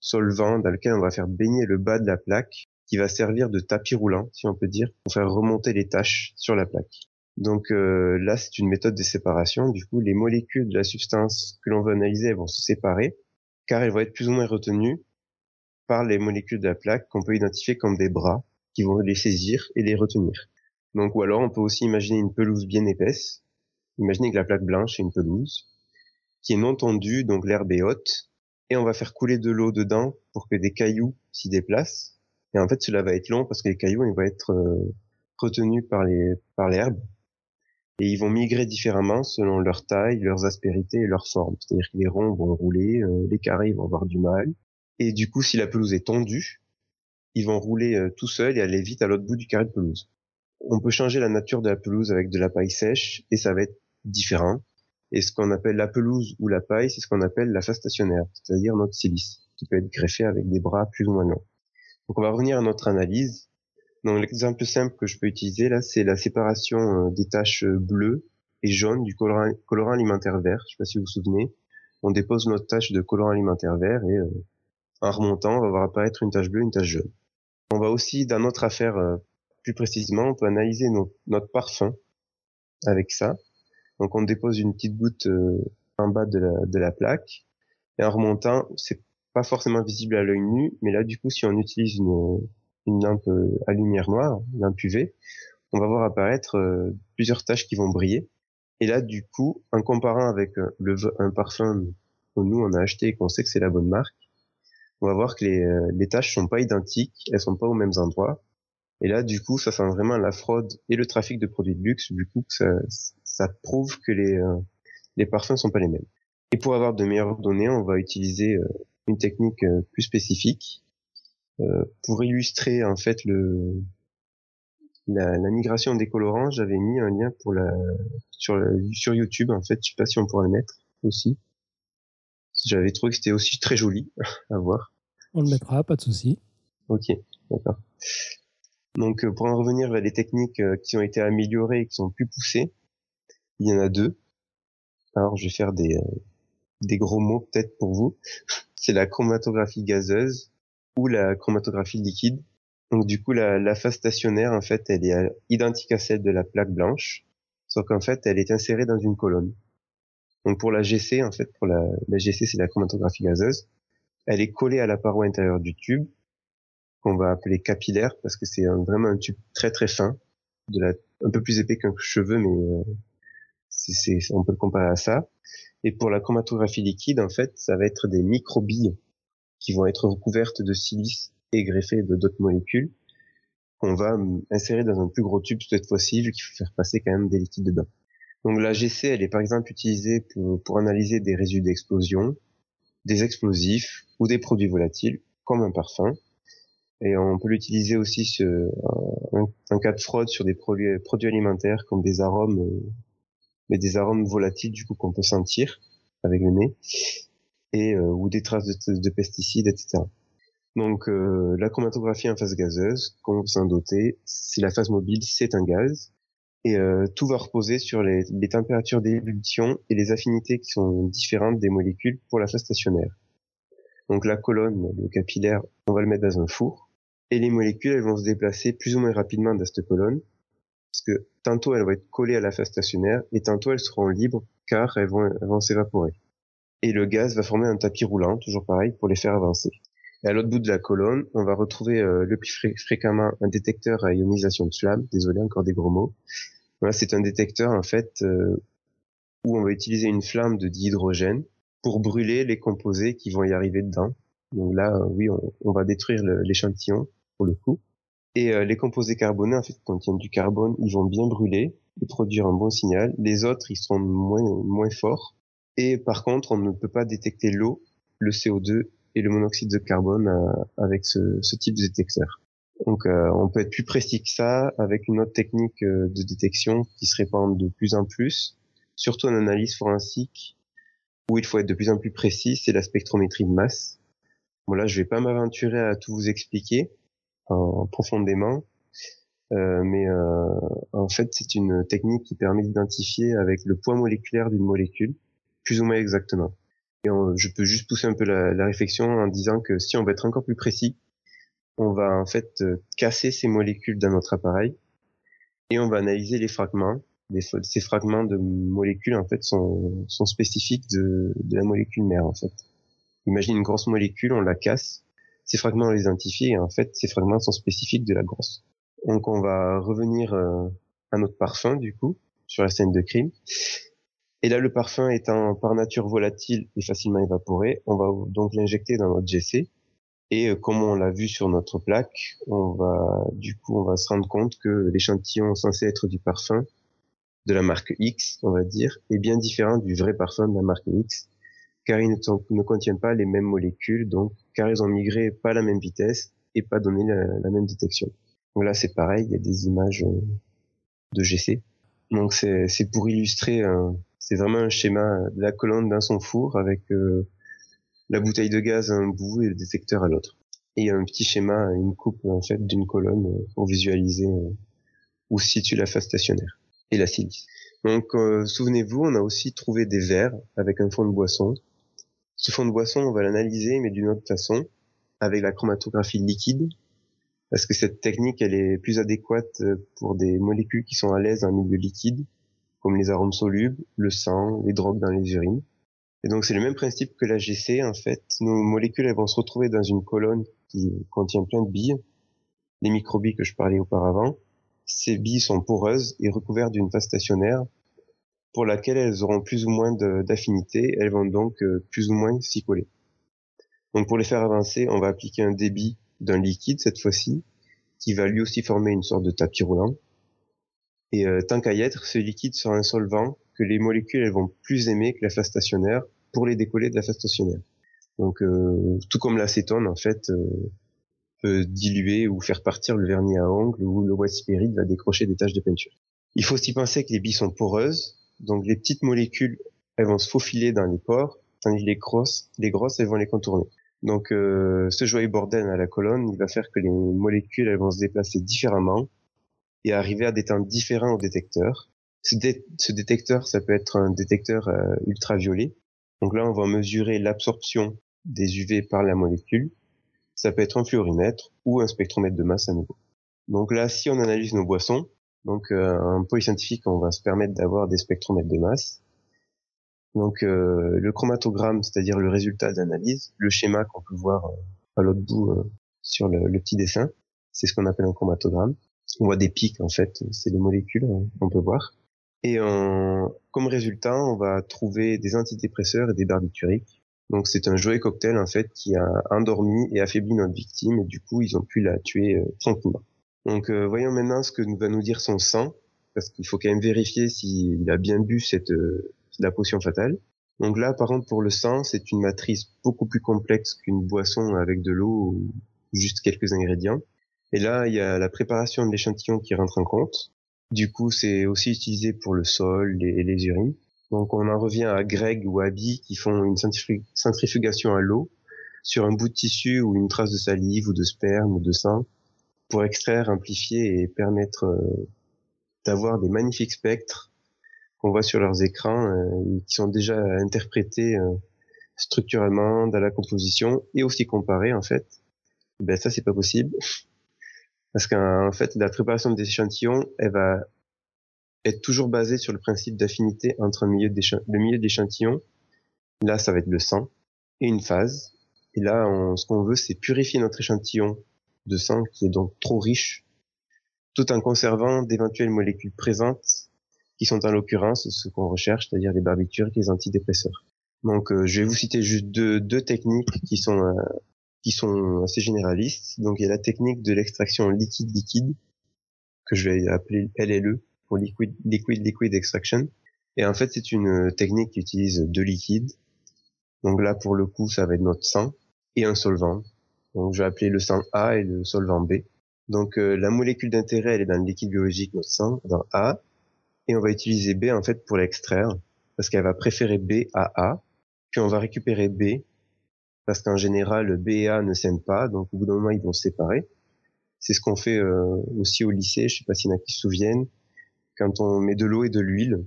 solvant dans lequel on va faire baigner le bas de la plaque, qui va servir de tapis roulant, si on peut dire, pour faire remonter les tâches sur la plaque. Donc euh, là, c'est une méthode de séparation. Du coup, les molécules de la substance que l'on veut analyser vont se séparer, car elles vont être plus ou moins retenues par les molécules de la plaque qu'on peut identifier comme des bras qui vont les saisir et les retenir. Donc, ou alors, on peut aussi imaginer une pelouse bien épaisse. Imaginez que la plaque blanche est une pelouse qui est non tendue, donc l'herbe est haute, et on va faire couler de l'eau dedans pour que des cailloux s'y déplacent. Et en fait, cela va être long parce que les cailloux, ils vont être euh, retenus par les par l'herbe et ils vont migrer différemment selon leur taille, leurs aspérités et leur forme. C'est-à-dire que les ronds vont rouler, euh, les carrés vont avoir du mal. Et du coup, si la pelouse est tendue, ils vont rouler euh, tout seuls et aller vite à l'autre bout du carré de pelouse. On peut changer la nature de la pelouse avec de la paille sèche et ça va être différent. Et ce qu'on appelle la pelouse ou la paille, c'est ce qu'on appelle la phase stationnaire, c'est-à-dire notre silice, qui peut être greffé avec des bras plus ou moins longs. Donc on va revenir à notre analyse. Donc l'exemple simple que je peux utiliser là, c'est la séparation euh, des taches euh, bleues et jaunes du colorant, alimentaire vert. Je sais pas si vous vous souvenez. On dépose notre tache de colorant alimentaire vert et euh, en remontant, on va voir apparaître une tache bleue, une tache jaune. On va aussi, dans notre affaire, plus précisément, on peut analyser notre parfum avec ça. Donc on dépose une petite goutte en bas de la, de la plaque et en remontant, c'est pas forcément visible à l'œil nu, mais là du coup si on utilise une, une lampe à lumière noire, une lampe UV, on va voir apparaître euh, plusieurs taches qui vont briller. Et là du coup, en comparant avec euh, le, un parfum que nous on a acheté et qu'on sait que c'est la bonne marque, on va voir que les, euh, les taches sont pas identiques, elles sont pas aux mêmes endroits. Et là, du coup, ça sent vraiment la fraude et le trafic de produits de luxe. Du coup, ça, ça prouve que les, les parfums sont pas les mêmes. Et pour avoir de meilleures données, on va utiliser une technique euh, plus spécifique euh, pour illustrer en fait le la, la, migration des colorants. J'avais mis un lien pour la sur sur YouTube en fait. Je sais pas si on pourrait le mettre aussi. J'avais trouvé que c'était aussi très joli [LAUGHS] à voir.
On le mettra, pas de souci.
Ok, d'accord. Donc euh, pour en revenir vers les techniques qui ont été améliorées et qui sont plus poussées, il y en a deux. Alors je vais faire des des gros mots peut-être pour vous [LAUGHS] c'est la chromatographie gazeuse ou la chromatographie liquide. Donc du coup, la, la, phase stationnaire, en fait, elle est euh, identique à celle de la plaque blanche, sauf qu'en fait, elle est insérée dans une colonne. Donc pour la GC, en fait, pour la, GC, c'est la chromatographie gazeuse. Elle est collée à la paroi intérieure du tube, qu'on va appeler capillaire, parce que c'est vraiment un tube très très fin, un peu plus épais qu'un cheveu, mais euh, on peut le comparer à ça. Et pour la chromatographie liquide, en fait, ça va être des microbilles qui vont être recouvertes de silice et greffées de d'autres molécules qu'on va insérer dans un plus gros tube cette fois-ci, vu qu'il faut faire passer quand même des liquides dedans. Donc la GC, elle est par exemple utilisée pour, analyser des résidus d'explosion, des explosifs ou des produits volatiles, comme un parfum. Et on peut l'utiliser aussi en, cas de fraude sur des produits, produits alimentaires comme des arômes euh, mais des arômes volatiles du coup qu'on peut sentir avec le nez et euh, ou des traces de, pesticides, etc. Donc euh, la chromatographie en phase gazeuse, comme vous en doter, si la phase mobile c'est un gaz et euh, tout va reposer sur les, les températures d'ébullition et les affinités qui sont différentes des molécules pour la phase stationnaire. Donc la colonne, le capillaire, on va le mettre dans un four et les molécules elles vont se déplacer plus ou moins rapidement dans cette colonne parce que tantôt elles vont être collées à la phase stationnaire et tantôt elles seront libres car elles vont, s'évaporer. Et le gaz va former un tapis roulant, toujours pareil, pour les faire avancer. Et à l'autre bout de la colonne, on va retrouver euh, le plus fréquemment un détecteur à ionisation de flamme. Désolé, encore des gros mots. Voilà, c'est un détecteur en fait euh, où on va utiliser une flamme de dihydrogène pour brûler les composés qui vont y arriver dedans. Donc là, oui, on va détruire l'échantillon pour le coup. Et euh, les composés carbonés, en fait, contiennent du carbone, ils vont bien brûler et produire un bon signal. Les autres, ils sont moins, moins forts. Et par contre, on ne peut pas détecter l'eau, le CO2 et le monoxyde de carbone euh, avec ce, ce, type de détecteur. Donc, euh, on peut être plus précis que ça avec une autre technique de détection qui se répand de plus en plus surtout en analyse forensique, où il faut être de plus en plus précis, c'est la spectrométrie de masse. Bon là, je vais pas m'aventurer à tout vous expliquer en, profondément, euh, mais euh, en fait, c'est une technique qui permet d'identifier avec le poids moléculaire d'une molécule, plus ou moins exactement. Et je peux juste pousser un peu la, la, réflexion en disant que si on veut être encore plus précis, on va en fait euh, casser ces molécules dans notre appareil et on va analyser les fragments. ces fragments de molécules en fait sont, sont spécifiques de, de la molécule mère en fait. Imagine une grosse molécule, on la casse, ces fragments on les identifie et en fait ces fragments sont spécifiques de la grosse. Donc on va revenir euh, à notre parfum du coup sur la scène de crime. Et là le parfum étant par nature volatile et facilement évaporé, on va donc l'injecter dans notre GC. Et euh, comme on l'a vu sur notre plaque, on va du coup on va se rendre compte que l'échantillon censé être du parfum de la marque X, on va dire, est bien différent du vrai parfum de la marque X, car il ne, ne contient pas les mêmes molécules, donc car ils ont migré pas à la même vitesse et pas donné la même détection. Donc là, c'est pareil, il y a des images euh, de GC. Donc c'est pour illustrer, euh, c'est vraiment un schéma de la colonne d'un son four avec euh, la bouteille de gaz à un bout et le détecteur à l'autre. Et un petit schéma, une coupe en fait d'une colonne pour visualiser où se situe la phase stationnaire et la silice. Donc souvenez-vous, on a aussi trouvé des verres avec un fond de boisson. Ce fond de boisson, on va l'analyser mais d'une autre façon avec la chromatographie liquide parce que cette technique, elle est plus adéquate euh, pour des molécules qui sont à l'aise dans un milieu liquide, comme les arômes solubles, le sang, les drogues dans les urines. Et donc c'est le même principe que la GC, en fait. Nos molécules, vont se retrouver dans une colonne qui contient plein de billes, les microbilles que je parlais auparavant. Ces billes sont poreuses et recouvertes d'une phase stationnaire pour laquelle elles auront plus ou moins d'affinité. Elles vont donc euh, plus ou moins s'y coller. Donc pour les faire avancer, on va appliquer un débit d'un liquide cette fois-ci, qui va lui aussi former une sorte de tapis roulant. Et euh, tant qu'à y être, ce liquide sera un solvant que les molécules elles vont plus aimer que la phase stationnaire pour les décoller de la phase stationnaire. Donc euh, tout comme l'acétone en fait euh, peut diluer ou faire partir le vernis à ongles ou le white spirit va décrocher des taches de peinture. Il faut aussi penser que les billes sont poreuses, donc les petites molécules elles vont se faufiler dans les pores, tandis que les grosses, les grosses elles vont les contourner. Donc euh, ce joyeux bordel à la colonne, il va faire que les molécules elles vont se déplacer différemment et arriver à des temps différents au détecteur. Ce, détecteur, ça peut être un détecteur euh, ultraviolet. Donc là, on va mesurer l'absorption des UV par la molécule. Ça peut être un fluorimètre ou un spectromètre de masse à nouveau. Donc là, si on analyse nos boissons, donc euh, un polyscientifique, on va se permettre d'avoir des spectromètres de masse. Donc euh, le chromatogramme, c'est-à-dire le résultat d'analyse, le schéma qu'on peut voir euh, à l'autre bout euh, sur le, petit dessin, c'est ce qu'on appelle un chromatogramme. On voit des pics en fait, c'est des molécules qu'on peut voir. Et comme résultat, on va trouver des antidépresseurs et des barbituriques. Donc c'est un joyeux cocktail en fait qui a endormi et affaibli notre victime et du coup ils ont pu la tuer tranquillement. Donc voyons maintenant ce que va nous dire son sang parce qu'il faut quand même vérifier s'il a bien bu cette la potion fatale. Donc là, par contre, pour le sang, c'est une matrice beaucoup plus complexe qu'une boisson avec de l'eau ou juste quelques ingrédients. Et là, il y a la préparation de l'échantillon qui rentre en compte. Du coup, c'est aussi utilisé pour le sol et les urines. Donc on en revient à Greg ou Abby qui font une centrifugation à l'eau sur un bout de tissu ou une trace de salive ou de sperme ou de sang pour extraire, amplifier et permettre euh, d'avoir des magnifiques spectres qu'on voit sur leurs écrans, euh, qui sont déjà interprétés euh, structurellement dans la composition et aussi comparés en fait. Ben ça c'est pas possible parce qu'en fait la préparation des échantillons, elle va être toujours basée sur le principe d'affinité entre un milieu le milieu d'échantillon. Là, ça va être le sang et une phase. Et là, ce qu'on veut, c'est purifier notre échantillon de sang qui est donc trop riche, tout en conservant d'éventuelles molécules présentes qui sont en l'occurrence ce qu'on recherche, c'est-à-dire les barbituriques et les antidépresseurs. Donc, euh, je vais vous citer juste deux, deux techniques qui sont euh, qui sont assez généralistes. Donc, il y a la technique de l'extraction liquide-liquide que je vais appeler LLE pour liquid liquid liquid extraction. Et en fait, c'est une technique qui utilise deux liquides. Donc là, pour le coup, ça va être notre sang et un solvant. Donc, je vais appeler le sang A et le solvant B. Donc, euh, la molécule d'intérêt, elle est dans le liquide biologique, notre sang, dans A, et on va utiliser B en fait pour l'extraire. parce qu'elle va préférer B à A, puis on va récupérer B, parce qu'en général, B et A ne s'aiment pas, donc au bout d'un moment, ils vont se séparer. C'est ce qu'on fait euh, aussi au lycée, je sais pas s'il y en a qui se souviennent, quand on met de l'eau et de l'huile,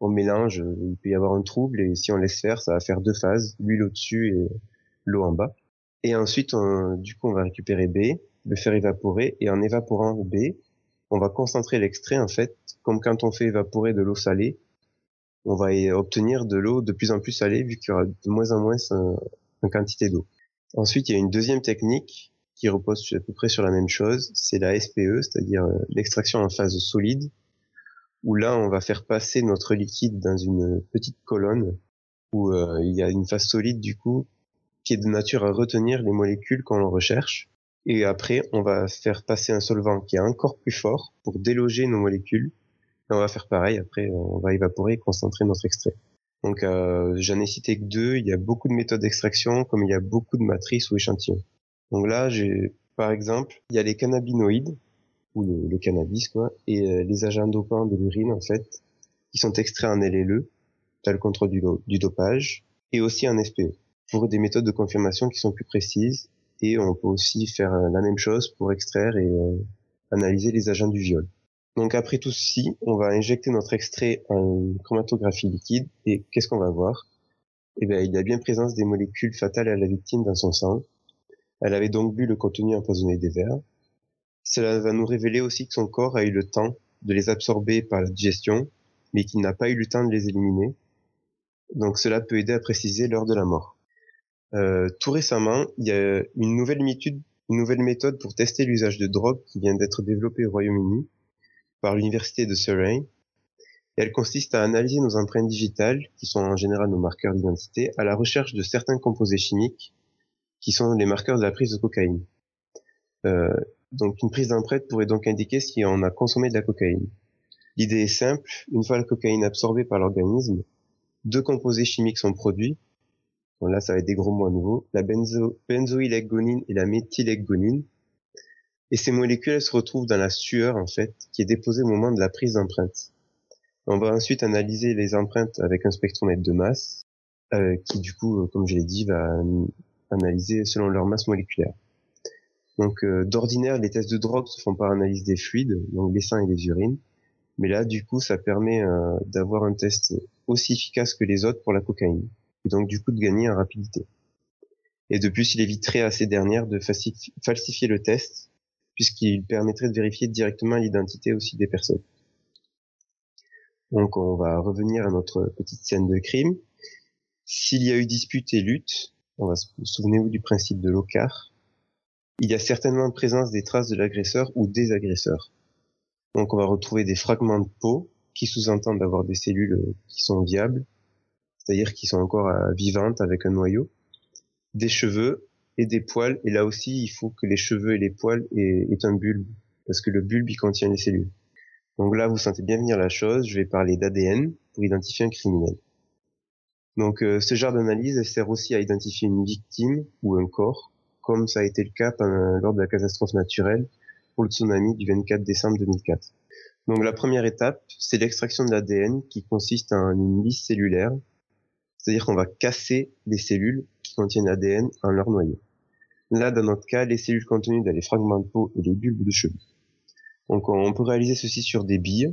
on mélange, il peut y avoir un trouble, et si on laisse faire, ça va faire deux phases, l'huile au-dessus et l'eau en bas. Et ensuite, du coup, on va récupérer B, le faire évaporer, et en évaporant B, on va concentrer l'extrait, en fait, comme quand on fait évaporer de l'eau salée, on va obtenir de l'eau de plus en plus salée, vu qu'il y aura de moins en moins en quantité d'eau. Ensuite, il y a une deuxième technique qui repose à peu près sur la même chose, c'est la SPE, c'est-à-dire euh, l'extraction en phase solide, où là, on va faire passer notre liquide dans une petite colonne où euh, il y a une phase solide, du coup, qui est de nature à retenir les molécules qu'on recherche. Et après, on va faire passer un solvant qui est encore plus fort pour déloger nos molécules. Et on va faire pareil. Après, on va évaporer et concentrer notre extrait. Donc, euh, j'en ai cité que deux. Il y a beaucoup de méthodes d'extraction, comme il y a beaucoup de matrices ou échantillons. Donc là, par exemple, il y a les cannabinoïdes ou le, cannabis, quoi, et euh, les agents dopants de l'urine, en fait, qui sont extraits en LLE, tel le contrôle du, du dopage, et aussi en SPE, pour des méthodes de confirmation qui sont plus précises. Et on peut aussi faire euh, la même chose pour extraire et euh, analyser les agents du viol. Donc après tout ceci, on va injecter notre extrait en chromatographie liquide et qu'est-ce qu'on va voir? Eh bien, il y a bien présence des molécules fatales à la victime dans son sang. Elle avait donc bu le contenu empoisonné des vers. Cela va nous révéler aussi que son corps a eu le temps de les absorber par la digestion, mais qu'il n'a pas eu le temps de les éliminer. Donc cela peut aider à préciser l'heure de la mort. Euh, tout récemment, il y a une nouvelle, méthode, pour tester l'usage de drogue qui vient d'être développée au Royaume-Uni par l'université de Surrey. elle consiste à analyser nos empreintes digitales, qui sont en général nos marqueurs d'identité, à la recherche de certains composés chimiques, qui sont les marqueurs de la prise de cocaïne. Euh, donc une prise d'empreinte pourrait donc indiquer si on a consommé de la cocaïne. L'idée est simple, une fois la cocaïne absorbée par l'organisme, deux composés chimiques sont produits. Bon, là, ça va être des gros mots à nouveau. La benzo et la méthyléggonine. Et ces molécules elles se retrouvent dans la sueur, en fait, qui est déposée au moment de la prise d'empreinte. On va ensuite analyser les empreintes avec un spectromètre de masse, euh, qui du coup, comme je l'ai dit, va analyser selon leur masse moléculaire. Donc euh, d'ordinaire, les tests de drogue se font par analyse des fluides, donc les seins et les urines. Mais là, du coup, ça permet euh, d'avoir un test aussi efficace que les autres pour la cocaïne. Et donc, du coup, de gagner en rapidité. Et de plus, il éviterait à ces dernières de falsifier le test, puisqu'il permettrait de vérifier directement l'identité aussi des personnes. Donc, on va revenir à notre petite scène de crime. S'il y a eu dispute et lutte, on va se souvenir du principe de l'OCAR, il y a certainement présence des traces de l'agresseur ou des agresseurs. Donc on va retrouver des fragments de peau qui sous-entendent d'avoir des cellules qui sont viables, c'est-à-dire qui sont encore euh, vivantes avec un noyau, des cheveux et des poils. Et là aussi, il faut que les cheveux et les poils aient, un bulbe, parce que le bulbe, il contient les cellules. Donc là, vous sentez bien venir la chose, je vais parler d'ADN pour identifier un criminel. Donc euh, ce genre d'analyse sert aussi à identifier une victime ou un corps, comme ça a été le cas lors de la catastrophe naturelle pour le tsunami du 24 décembre 2004. Donc la première étape, c'est l'extraction de l'ADN qui consiste en une lisse cellulaire, c'est-à-dire qu'on va casser les cellules qui contiennent l'ADN en leur noyau. Là, dans notre cas, les cellules contenues dans les fragments de peau et les bulbes de cheveux. Donc on peut réaliser ceci sur des billes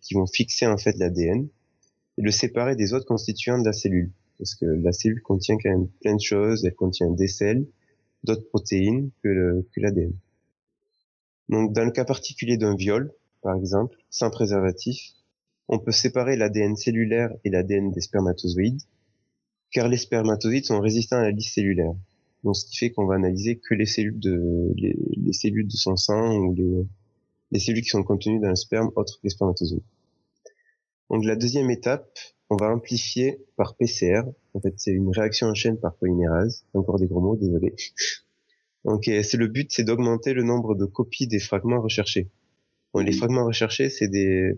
qui vont fixer en fait l'ADN et le séparer des autres constituants de la cellule. Parce que la cellule contient quand même plein de choses, elle contient des sels, d'autres protéines que l'ADN. Donc dans le cas particulier d'un viol, par exemple, sans préservatif, on peut séparer l'ADN cellulaire et l'ADN des spermatozoïdes, car les spermatozoïdes sont résistants à la lisse cellulaire. Donc ce qui fait qu'on va analyser que les cellules de les, cellules de son sang ou les, les cellules qui sont contenues dans le sperme autres que les spermatozoïdes. Donc la deuxième étape, on va amplifier par PCR. En fait, c'est une réaction en chaîne par polymérase. Encore des gros mots, désolé. Donc, c'est le but, c'est d'augmenter le nombre de copies des fragments recherchés. les fragments recherchés, c'est des,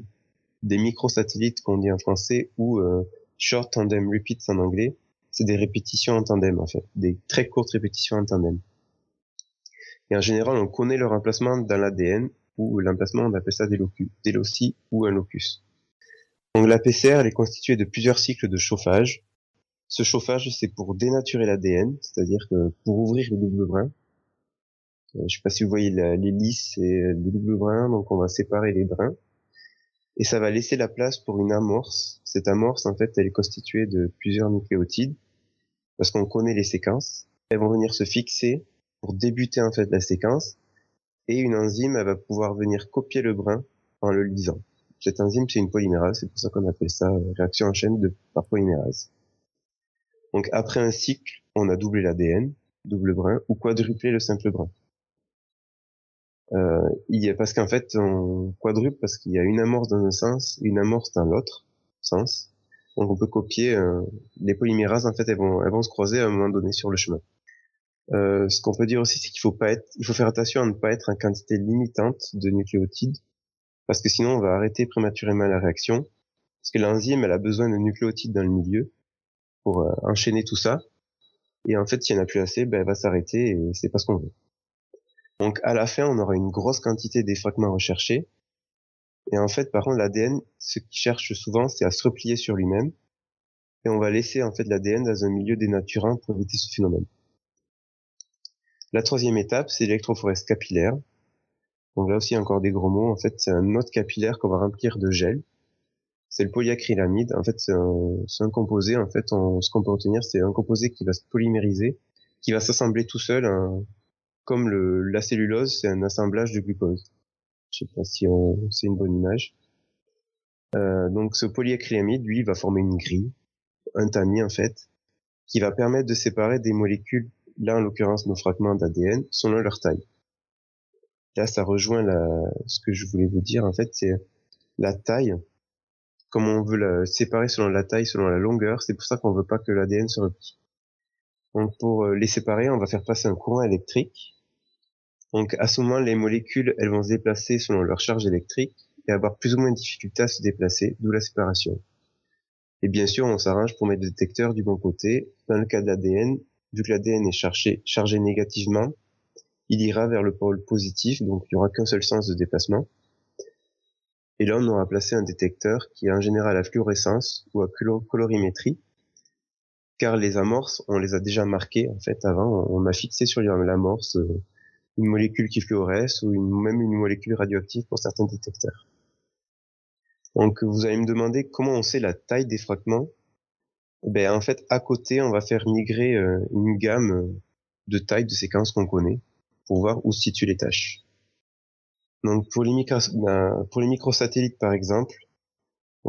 des microsatellites qu'on dit en français ou euh, short tandem repeats en anglais. C'est des répétitions en tandem, en fait. Des très courtes répétitions en tandem. Et en général, on connaît leur emplacement dans l'ADN ou l'emplacement, on appelle ça des, locus, des loci ou un locus. Donc la PCR, elle est constituée de plusieurs cycles de chauffage. Ce chauffage, c'est pour dénaturer l'ADN, c'est-à-dire que pour ouvrir le double brin. Euh, je sais pas si vous voyez l'hélice et le double brin, donc on va séparer les brins. Et ça va laisser la place pour une amorce. Cette amorce, en fait, elle est constituée de plusieurs nucléotides, parce qu'on connaît les séquences. Elles vont venir se fixer pour débuter en fait la séquence, et une enzyme, elle va pouvoir venir copier le brin en le lisant. Cette enzyme, c'est une polymérase, c'est pour ça qu'on appelle ça euh, réaction en chaîne de, par polymérase. Donc après un cycle, on a doublé l'ADN, double brin, ou quadruplé le simple brin. Euh, il y a, parce qu'en fait, on quadruple parce qu'il y a une amorce dans un sens, une amorce dans l'autre sens. Donc on peut copier euh, les polymérases. En fait, elles vont, elles vont se croiser à un moment donné sur le chemin. Euh, ce qu'on peut dire aussi, c'est qu'il faut pas être, il faut faire attention à ne pas être en quantité limitante de nucléotides parce que sinon on va arrêter prématurément la réaction, parce que l'enzyme elle a besoin de nucléotides dans le milieu pour euh, enchaîner tout ça, et en fait s'il n'y en a plus assez, ben, elle va s'arrêter et c'est pas ce qu'on veut. Donc à la fin on aura une grosse quantité des fragments recherchés, et en fait par contre l'ADN, ce qu'il cherche souvent c'est à se replier sur lui-même, et on va laisser en fait l'ADN dans un milieu dénaturant pour éviter ce phénomène. La troisième étape, c'est l'électrophorèse capillaire. Donc là aussi encore des gros mots. En fait, c'est un autre capillaire qu'on va remplir de gel. C'est le polyacrylamide. En fait, c'est un, composé. En fait, ce qu'on peut retenir, c'est un composé qui va se polymériser, qui va s'assembler tout seul, hein. Comme le, la cellulose, c'est un assemblage de glucose. Je sais pas si c'est une bonne image. Euh, donc ce polyacrylamide, lui, va former une grille, un tamis en fait, qui va permettre de séparer des molécules, là en l'occurrence nos fragments d'ADN, selon leur taille. Là, ça rejoint ce que je voulais vous dire. En fait, c'est la taille. Comme on veut la séparer selon la taille, selon la longueur, c'est pour ça qu'on veut pas que l'ADN se replie. Donc, pour euh, les séparer, on va faire passer un courant électrique. Donc, à ce moment, les molécules, elles vont se déplacer selon leur charge électrique et avoir plus ou moins de difficulté à se déplacer, d'où la séparation. Et bien sûr, on s'arrange pour mettre le détecteur du bon côté. Dans le cas de l'ADN, vu que l'ADN est chargé, chargé négativement, il ira vers le pôle positif, donc il n'y aura qu'un seul sens de déplacement. Et là, on aura placé un détecteur qui est en général à fluorescence ou à colorimétrie, car les amorces, on les a déjà marquées en fait avant. On a fixé sur l'amorce euh, une molécule qui fluoresce ou même une molécule radioactive pour certains détecteurs. Donc, vous allez me demander comment on sait la taille des fragments. Ben, en fait, à côté, on va faire migrer euh, une gamme de taille de séquences qu'on connaît pour voir où se situent les tâches. Donc pour les, ben, microsatellites par exemple,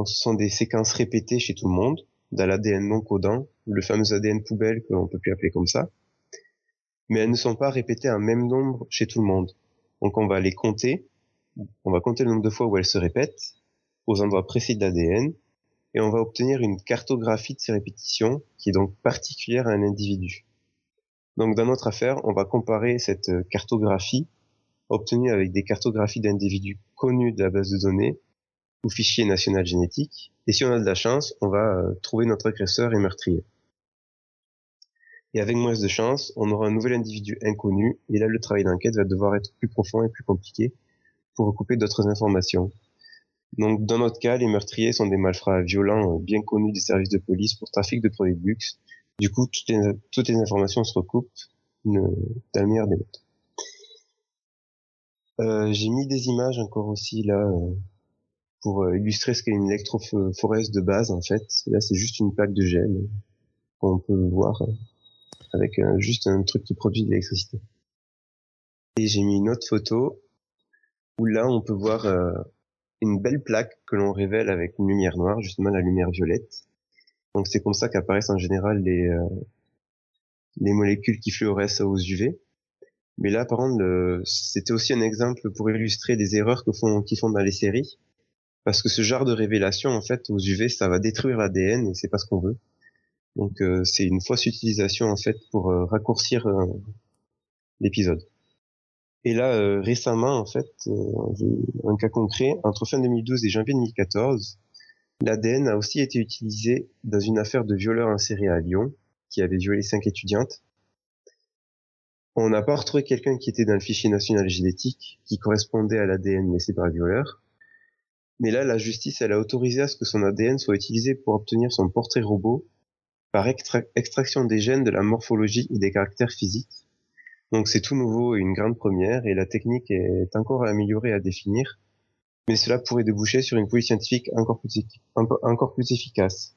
ce sont des séquences répétées chez tout le monde, dans l'ADN non codant, le fameux ADN poubelle que l'on peut plus appeler comme ça, mais elles ne sont pas répétées en même nombre chez tout le monde. Donc on va les compter, on va compter le nombre de fois où elles se répètent, aux endroits précis de l'ADN, et on va obtenir une cartographie de ces répétitions qui est donc particulière à un individu. Donc dans notre affaire, on va comparer cette euh, cartographie obtenue avec des cartographies d'individus connus de la base de données ou fichier national génétique. Et si on a de la chance, on va euh, trouver notre agresseur et meurtrier. Et avec moins de chance, on aura un nouvel individu inconnu, et là le travail d'enquête va devoir être plus profond et plus compliqué pour recouper d'autres informations. Donc dans notre cas, les meurtriers sont des malfrats violents euh, bien connus des services de police pour trafic de produits de luxe du coup, toutes les, informations se recoupent dans le meilleur des notes. Euh, j'ai mis des images encore aussi là euh, pour euh, illustrer ce qu'est une électrophorèse de base en fait. Là, c'est juste une plaque de gel qu'on peut voir avec juste un truc qui produit de l'électricité. Et j'ai mis une autre photo où là, on peut voir une belle plaque que l'on révèle avec une lumière noire, justement la lumière violette. Donc c'est comme ça qu'apparaissent en général les, euh, les molécules qui fluorescent aux UV. Mais là, par contre, c'était aussi un exemple pour illustrer des erreurs font, qui font dans les séries. Parce que ce genre de révélation, en fait, aux UV, ça va détruire l'ADN et c'est pas ce qu'on veut. Donc euh, c'est une fausse utilisation, en fait, pour euh, raccourcir l'épisode. Et là, récemment, en fait, un cas concret, entre fin 2012 et janvier 2014, L'ADN a aussi été utilisé dans une affaire de violeur en série à Lyon, qui avait violé cinq étudiantes. On n'a pas retrouvé quelqu'un qui était dans le fichier national génétique, qui correspondait à l'ADN laissé par le violeur. Mais là, la justice, elle a autorisé à ce que son ADN soit utilisé pour obtenir son portrait robot par extraction des gènes de la morphologie et des caractères physiques. Donc c'est tout nouveau et une grande première, et la technique est encore à améliorer à définir, mais cela pourrait déboucher sur une police scientifique encore plus, encore plus efficace.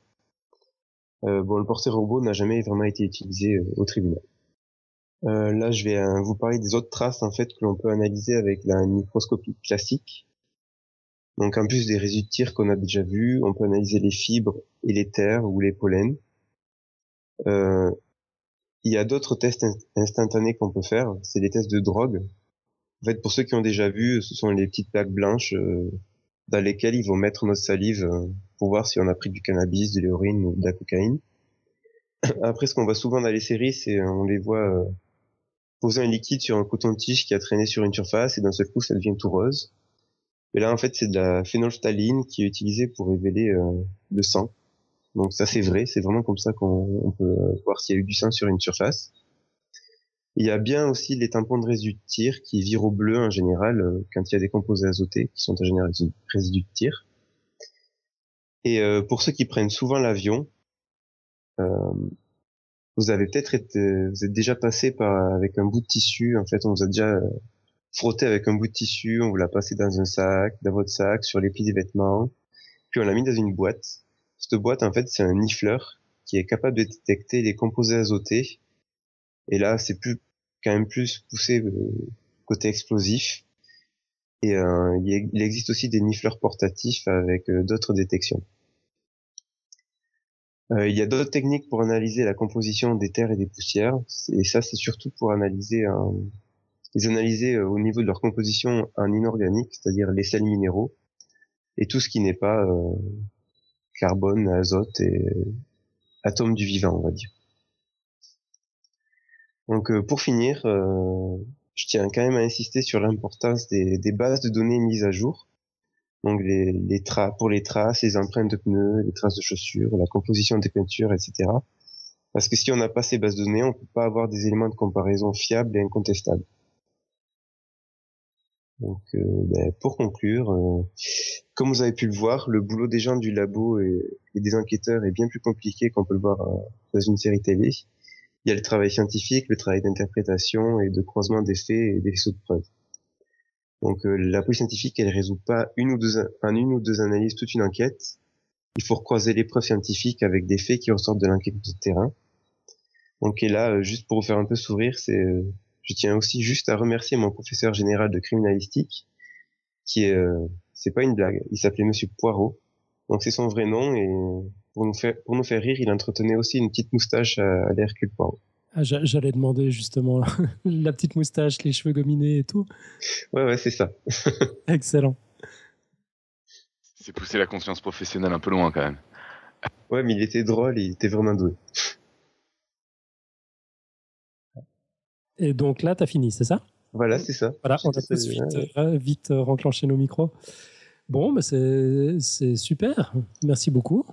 Euh, bon, le portrait robot n'a jamais vraiment été utilisé euh, au tribunal. Euh, là, je vais euh, vous parler des autres traces en fait que l'on peut analyser avec la microscopie classique. Donc, en plus des résidus de tir qu'on a déjà vus, on peut analyser les fibres et les terres ou les pollens. Euh, il y a d'autres tests instantanés qu'on peut faire. C'est des tests de drogue. En fait, pour ceux qui ont déjà vu, ce sont les petites plaques blanches euh, dans lesquelles ils vont mettre notre salive euh, pour voir si on a pris du cannabis, de l'héroïne ou de la cocaïne. [COUGHS] Après, ce qu'on voit souvent dans les séries, c'est on les voit poser un liquide sur un coton-tige qui a traîné sur une surface et d'un seul coup ça devient tout rose. Et là en fait c'est de la phénolphtaline qui est utilisée pour révéler euh, le sang. Donc ça c'est vrai, c'est vraiment comme ça qu'on peut voir s'il y a eu du sang sur une surface. Il y a bien aussi les tampons de résidus de tir qui virent au bleu en général euh, quand il y a des composés azotés qui sont en général résidus de tir. Et euh, pour ceux qui prennent souvent l'avion, euh, vous avez peut-être été, vous êtes déjà passé par avec un bout de tissu. En fait, on vous a déjà frotté avec un bout de tissu, on vous l'a passé dans un sac, dans votre sac, sur les plis des vêtements, puis on l'a mis dans une boîte. Cette boîte, en fait, c'est un nifleur qui est capable de détecter les composés azotés. Et là, c'est plus quand même plus poussé euh, côté explosif. Et euh, il existe aussi des nifleurs portatifs avec euh, d'autres détections. Euh, il y a d'autres techniques pour analyser la composition des terres et des poussières, et ça c'est surtout pour analyser les analyser euh, au niveau de leur composition en inorganique, c'est-à-dire les sels minéraux et tout ce qui n'est pas carbone, azote et atomes du vivant, on va dire. Donc pour finir, je tiens quand même à insister sur l'importance des, bases de données mises à jour donc les, les pour les traces, les empreintes de pneus, les traces de chaussures, la composition des peintures, etc. Parce que si on n'a pas ces bases de données, on peut pas avoir des éléments de comparaison fiables et incontestables. Donc, euh, ben, pour conclure, euh, comme vous avez pu le voir, le boulot des gens du labo et, des enquêteurs est bien plus compliqué qu'on peut le voir euh, dans une série télé. Il y a le travail scientifique, le travail d'interprétation et de croisement des faits et des faisceaux de preuves. Donc euh, la police scientifique, elle résout pas une ou deux, en une ou deux analyses toute une enquête. Il faut recroiser les preuves scientifiques avec des faits qui ressortent de l'enquête de terrain. Donc et là, euh, juste pour vous faire un peu sourire, c'est, je tiens aussi juste à remercier mon professeur général de criminalistique, qui est, c'est pas une blague, il s'appelait Monsieur Poirot. Donc c'est son vrai nom et pour nous faire, pour nous faire rire, il entretenait aussi une petite moustache à, à l'Hercule Poirot.
Ah, j'allais demander justement [LAUGHS] la petite moustache, les cheveux gominés et tout.
Ouais, ouais, c'est ça. [LAUGHS]
Excellent.
C'est pousser la conscience professionnelle un peu loin quand même.
Ouais, mais il était drôle, il était vraiment doué.
Et donc là, t'as fini, c'est ça?
Voilà, c'est ça.
Voilà, on a tous vite, euh, vite euh, renclenché nos micros. Bon, bah c'est super. Merci beaucoup.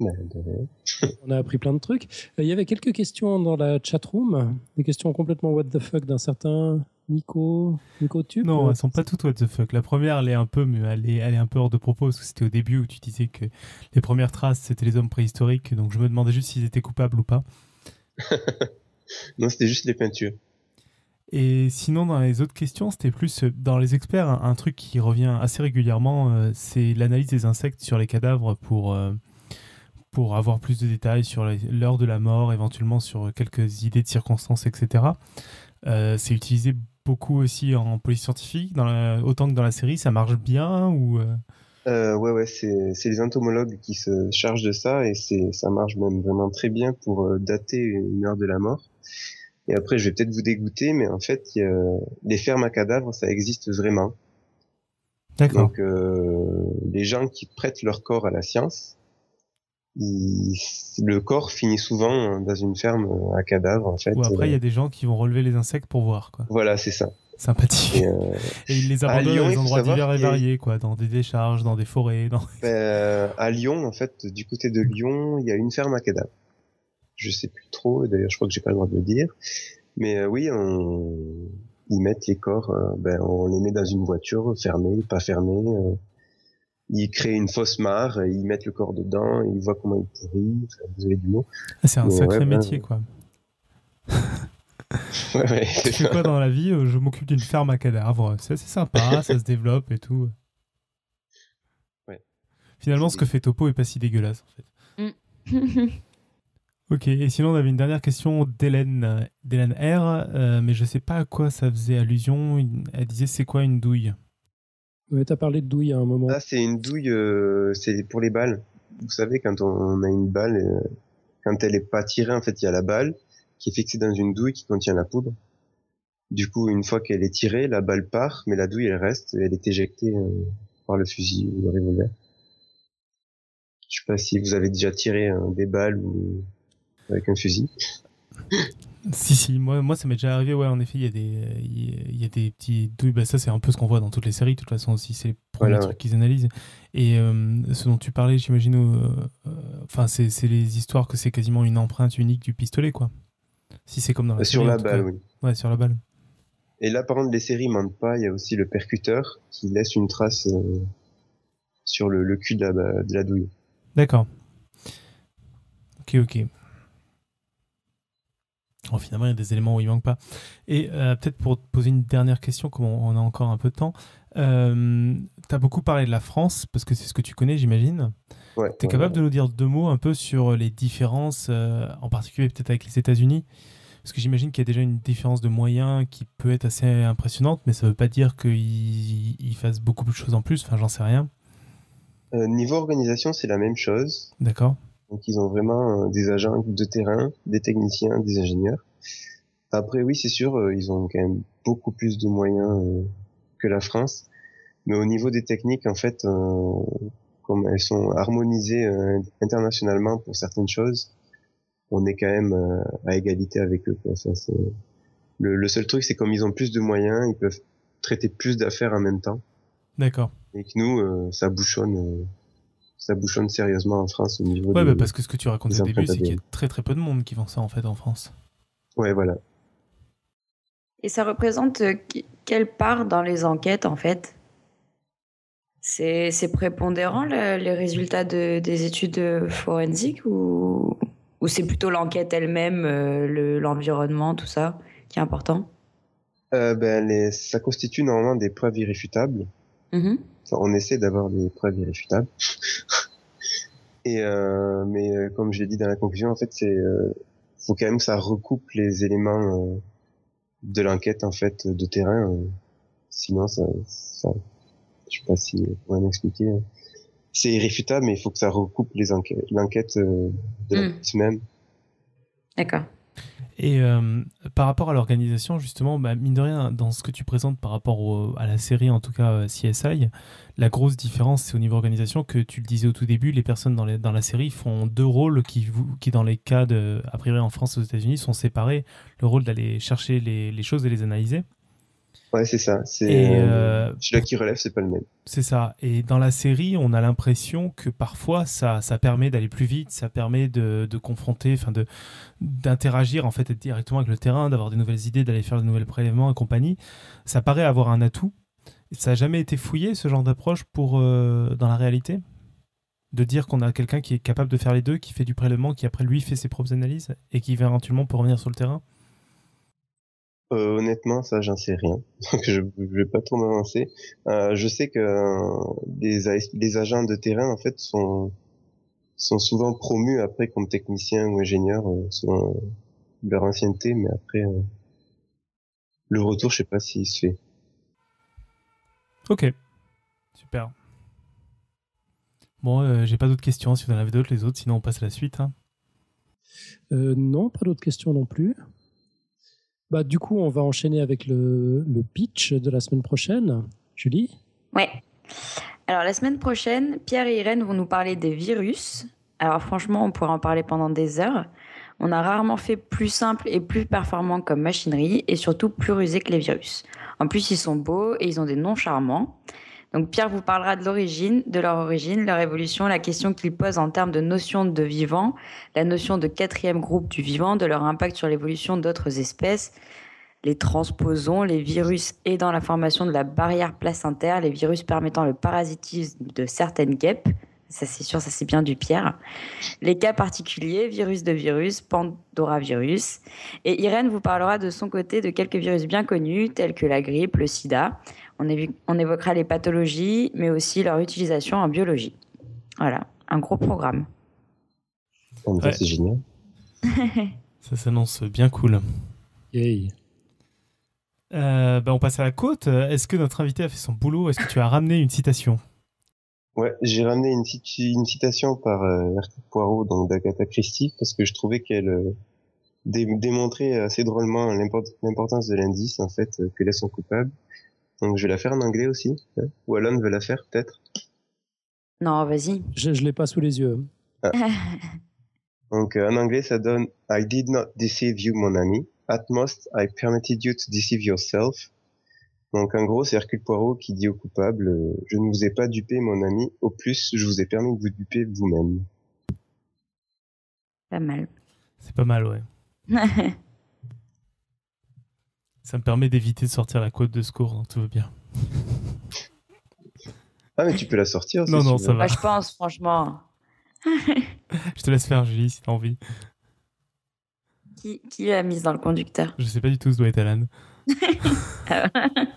On a appris plein de trucs. Euh, il y avait quelques questions dans la chat room, des questions complètement what the fuck d'un certain Nico, Nico Tube.
Non, elles sont pas toutes what the fuck. La première, elle est un peu, mais elle est, elle est un peu hors de propos parce que c'était au début où tu disais que les premières traces c'était les hommes préhistoriques, donc je me demandais juste s'ils étaient coupables ou pas. [LAUGHS]
non, c'était juste les peintures.
Et sinon, dans les autres questions, c'était plus euh, dans les experts, un, truc qui revient assez régulièrement, euh, c'est l'analyse des insectes sur les cadavres pour pour avoir plus de détails sur l'heure de la mort, éventuellement sur quelques idées de circonstances, etc. Euh, c'est utilisé beaucoup aussi en police scientifique, dans autant que dans la série. Ça marche bien ou
euh... Euh, ouais, ouais, c'est les entomologues qui se chargent de ça et ça marche même vraiment très bien pour euh, dater une heure de la mort. Et après, je vais peut-être vous dégoûter, mais en fait, y a, les fermes à cadavres, ça existe vraiment.
D'accord.
Donc, euh, les gens qui prêtent leur corps à la science, le corps finit souvent dans une ferme à cadavres en fait.
Ou après il y a des gens qui vont relever les insectes pour voir quoi.
Voilà c'est ça.
Sympathique. Et, euh, [LAUGHS] ils les abandonnent dans des endroits divers et variés quoi, dans des décharges, dans des forêts. Dans...
Ben, à Lyon en fait, du côté de Lyon, il y a une ferme à cadavres. Je sais plus trop, d'ailleurs je crois que j'ai pas le droit de le dire. Mais euh, oui, on... ils mettent les corps, euh, ben, on les met dans une voiture fermée, pas fermée ils créent une fausse mare, et ils mettent le corps dedans, et ils voient comment il pourrit. Avez du mot.
Ah, c'est un
Mais
sacré
ouais, ben,
métier, quoi. [LAUGHS]
Ouais, ouais,
Tu fais quoi dans la vie Euh, Je m'occupe d'une ferme à cadavres. C'est assez sympa, [LAUGHS] ça se développe et tout.
Ouais.
Finalement, ce que fait Topo est pas si dégueulasse, en fait. [LAUGHS] Ok, et sinon, on avait une dernière question d'Hélène euh, d'Hélène R, euh, mais je sais pas à quoi ça faisait allusion. Elle disait c'est quoi une douille?
Ouais, t'as parlé de douille à un moment.
Là, c'est une douille, euh, c'est pour les balles. Vous savez, quand on a une balle, euh, quand elle est pas tirée, en fait, il y a la balle qui est fixée dans une douille qui contient la poudre. Du coup, une fois qu'elle est tirée, la balle part, mais la douille, elle reste, et elle est éjectée euh, par le fusil ou le revolver. Je sais pas si vous avez déjà tiré euh, des balles ou avec un fusil.
Si, si, moi, moi ça m'est déjà arrivé, ouais, en effet, il y, a des, euh, il y a- des petits douilles. Bah, ça, c'est un peu ce qu'on voit dans toutes les séries, de toute façon, aussi. C'est les premiers
Voilà,
trucs qu'ils analysent. Et euh, ce dont tu parlais, j'imagine, euh, euh, enfin, c'est c'est les histoires que c'est quasiment une empreinte unique du pistolet, quoi. Si c'est comme dans la
Euh, sur
série, en
la balle,
cas.
oui.
Ouais, sur la balle.
Et là, par contre, les séries mentent pas. Il y a aussi le percuteur qui laisse une trace euh, sur le, le cul de la, de la douille.
D'accord. Ok, ok. Bon, finalement, il y a des éléments où il manque pas. Et euh, peut-être pour te poser une dernière question, comme on a encore un peu de temps, euh, tu as beaucoup parlé de la France, parce que c'est ce que tu connais, j'imagine.
Ouais.
Tu es
ouais,
capable
ouais.
de nous dire deux mots un peu sur les différences, euh, en particulier peut-être avec les États-Unis? Parce que j'imagine qu'il y a déjà une différence de moyens qui peut être assez impressionnante, mais ça veut pas dire qu'ils ils fassent beaucoup de choses en plus. Enfin, j'en sais rien.
Niveau organisation, c'est la même chose.
D'accord
Donc ils ont vraiment euh, des agents de terrain, des techniciens, des ingénieurs. Après oui, c'est sûr, euh, ils ont quand même beaucoup plus de moyens euh, que la France. Mais au niveau des techniques, en fait, euh, comme elles sont harmonisées euh, internationalement pour certaines choses, on est quand même euh, à égalité avec eux. Quoi. Ça, c'est- le, le seul truc, c'est comme ils ont plus de moyens, ils peuvent traiter plus d'affaires en même temps.
D'accord.
Et que nous, ça bouchonne, ça bouchonne sérieusement en France au niveau
Ouais,
de...
bah, parce que ce que tu racontais
des
au début, c'est qu'il y a très très peu de monde qui font ça en fait en France.
Ouais, voilà.
Et ça représente euh, quelle part dans les enquêtes, en fait? C'est prépondérant, le- les résultats de- des études euh, forensiques ou, ou c'est plutôt l'enquête elle-même, euh, le- l'environnement, tout ça, qui est important?
Euh, ben, les, ça constitue normalement des preuves irréfutables.
Mhm.
Enfin, on essaie d'avoir des preuves irréfutables. [LAUGHS] Et euh, mais euh, comme je l'ai dit dans la conclusion, en fait, c'est euh, faut quand même que ça recoupe les éléments euh, de l'enquête en fait de terrain. euh. sinon, ça, ça, je sais pas si on pourrait m'expliquer. hein. C'est irréfutable, mais il faut que ça recoupe les enquêtes, l'enquête euh, de
Mm.
l'enquête même.
D'accord.
Et euh, par rapport à l'organisation, justement, bah, mine de rien, dans ce que tu présentes par rapport à la série, en tout cas euh, CSI, la grosse différence, c'est au niveau organisation que tu le disais au tout début, les personnes dans, la série font deux rôles qui, dans les cas de, a priori en France et aux États-Unis, sont séparés. Le rôle d'aller chercher les choses et les analyser.
Ouais, c'est ça. C'est euh,
euh,
celui-là qui relève, c'est pas le même.
C'est ça. Et dans la série, on a l'impression que parfois, ça, ça permet d'aller plus vite, ça permet de, de confronter, enfin de d'interagir en fait directement avec le terrain, d'avoir des nouvelles idées, d'aller faire de nouveaux prélèvements et compagnie. Ça paraît avoir un atout. Ça n'a jamais été fouillé ce genre d'approche pour euh, dans la réalité, de dire qu'on a quelqu'un qui est capable de faire les deux, qui fait du prélèvement, qui après lui fait ses propres analyses et qui éventuellement peut revenir sur le terrain?
Euh, honnêtement, ça, j'en sais rien. [LAUGHS] Donc, je, je vais pas trop m'avancer. Euh, je sais que euh, les agents de terrain, en fait, sont sont souvent promus après comme techniciens ou ingénieurs euh, selon leur ancienneté, mais après euh, le retour, je sais pas s'il se fait.
Ok, super. Bon, euh, j'ai pas d'autres questions. Si vous en avez d'autres, les autres, sinon on passe à la suite. hein.
Euh, non, pas d'autres questions non plus. Bah, du coup, on va enchaîner avec le, le pitch de la semaine prochaine. Julie?
Ouais. Alors, la semaine prochaine, Pierre et Irène vont nous parler des virus. Alors, franchement, on pourrait en parler pendant des heures. On a rarement fait plus simple et plus performant comme machinerie et surtout plus rusé que les virus. En plus, ils sont beaux et ils ont des noms charmants. Donc, Pierre vous parlera de l'origine, de leur origine, leur évolution, la question qu'ils posent en termes de notion de vivant, la notion de quatrième groupe du vivant, de leur impact sur l'évolution d'autres espèces, les transposons, les virus aidant la formation de la barrière placentaire, les virus permettant le parasitisme de certaines guêpes, ça c'est sûr, ça c'est bien du Pierre. Les cas particuliers, virus de virus, pandoravirus. Et Irène vous parlera de son côté de quelques virus bien connus, tels que la grippe, le sida. On, on évoquera les pathologies, mais aussi leur utilisation en biologie. Voilà, un gros programme.
C'est génial. [LAUGHS]
ça s'annonce bien cool.
Yay.
Euh, bah, on passe à la côte. Est-ce que notre invité a fait son boulot? Est-ce que tu as ramené une citation?
Ouais, j'ai ramené une, une, citation par euh, Hercule Poirot, donc d'Agatha Christie, parce que je trouvais qu'elle euh, démontrait assez drôlement l'importance de l'indice en fait euh, que laisse son coupable. Donc je vais la faire en anglais aussi. Hein. Ou Alan veut la faire peut-être.
Non, vas-y.
Je, je l'ai pas sous les yeux. Ah. [LAUGHS]
donc en anglais ça donne I did not deceive you, mon ami. At most, I permitted you to deceive yourself. Donc en gros, c'est Hercule Poirot qui dit au coupable euh, Je ne vous ai pas dupé, mon ami. Au plus, je vous ai permis de vous duper vous-même.
Pas mal.
C'est pas mal, ouais. [LAUGHS] Ça me permet d'éviter de sortir la côte de secours, donc tout va bien.
ah, mais tu peux la sortir
Non, non, ça va.
je pense, franchement. [LAUGHS]
je te laisse faire, Julie, si t'as envie.
Qui, qui l'a mise dans le conducteur?
Je sais pas du tout, ce doit être Alan. [LAUGHS]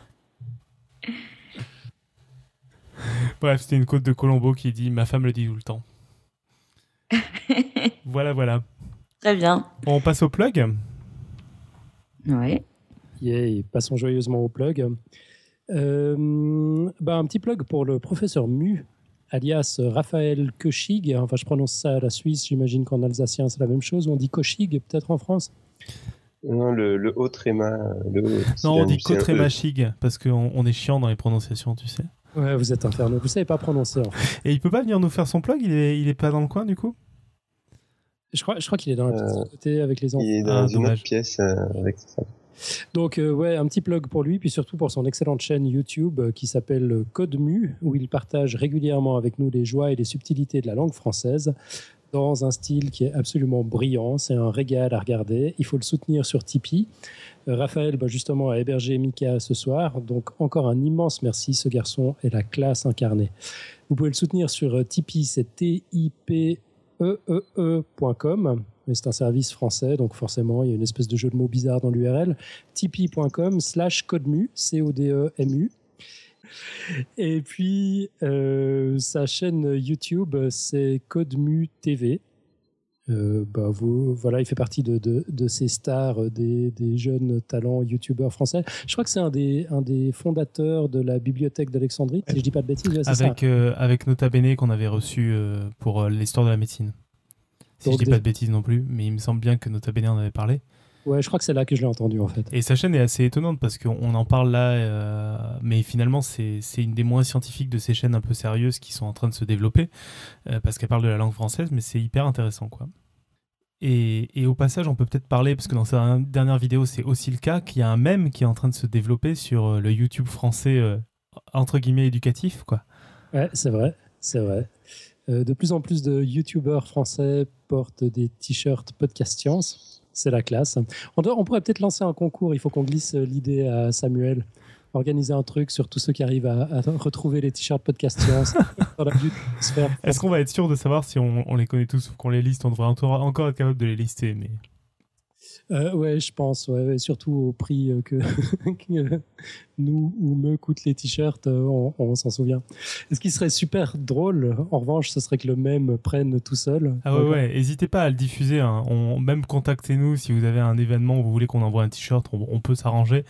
Bref, c'était une côte de Colombo qui dit Ma femme le dit tout le temps. [LAUGHS] voilà, voilà.
Très bien.
On passe au plug?
Ouais.
Yeah, passons joyeusement au plug. Euh, bah, un petit plug pour le professeur Mu, alias Raphaël Kochig. Enfin, je prononce ça à la Suisse, j'imagine qu'en alsacien c'est la même chose. On dit Kochig peut-être en France?
Non, le, le haut tréma.
non, on dit Kotrémachig parce qu'on on est chiant dans les prononciations, tu sais.
Ouais, vous êtes infernal. Vous savez pas prononcer. En fait.
Et il peut pas venir nous faire son plug? Il est, il est pas dans le coin du coup?
Je crois, je crois qu'il est dans la pièce à côté avec les enfants.
Il est dans ah, une autre pièce euh, avec ça.
Donc, euh, ouais, un petit plug pour lui, puis surtout pour son excellente chaîne YouTube euh, qui s'appelle Code Mu, où il partage régulièrement avec nous les joies et les subtilités de la langue française dans un style qui est absolument brillant. C'est un régal à regarder. Il faut le soutenir sur Tipeee. Euh, Raphaël, bah, justement, a hébergé Mika ce soir. Donc, encore un immense merci. Ce garçon est la classe incarnée. Vous pouvez le soutenir sur euh, Tipeee, c'est T-I-P-E-E-E.com. C'est un service français, donc forcément, il y a une espèce de jeu de mots bizarre dans l'URL. Tipeee.com slash codemu, C-O-D-E-M-U. Et puis, euh, sa chaîne YouTube, c'est CodeMu TV. Euh, bah vous, voilà, il fait partie de, de, ces stars, euh, des, des, jeunes talents youtubeurs français. Je crois que c'est un des, un des fondateurs de la bibliothèque d'Alexandrie, si je dis pas de bêtises.
avec, avec Nota Bene qu'on avait reçu pour l'histoire de la médecine. Si je dis pas de bêtises non plus, mais il me semble bien que Nota Bene en avait parlé.
Ouais, je crois que c'est là que je l'ai entendu en fait.
Et sa chaîne est assez étonnante parce qu'on en parle là, euh, mais finalement c'est une des moins scientifiques de ces chaînes un peu sérieuses qui sont en train de se développer euh, parce qu'elle parle de la langue française, mais c'est hyper intéressant quoi. Et, et, au passage, on peut peut-être parler, parce que dans sa dernière vidéo, c'est aussi le cas, qu'il y a un mème qui est en train de se développer sur euh, le YouTube français, entre guillemets, éducatif. Quoi.
Ouais, c'est vrai, c'est vrai. De plus en plus de YouTubeurs français portent des t-shirts podcast science c'est la classe. On, on pourrait peut-être lancer un concours. Il faut qu'on glisse euh, l'idée à Samuel. Organiser un truc sur tous ceux qui arrivent à, retrouver les t-shirts podcast [LAUGHS]
Est-ce qu'on va être sûr de savoir si on, les connaît tous ou qu'on les liste? On devrait encore être capable de les lister, mais.
Euh, ouais, je pense, ouais, surtout au prix euh, [LAUGHS] que, nous ou me coûtent les t-shirts, euh, on, s'en souvient. ce qui serait super drôle, en revanche, ce serait que le même prenne tout seul.
Ah ouais, ouais, n'hésitez pas à le diffuser. Hein. On, même contactez-nous si vous avez un événement où vous voulez qu'on envoie un t-shirt, on, peut s'arranger.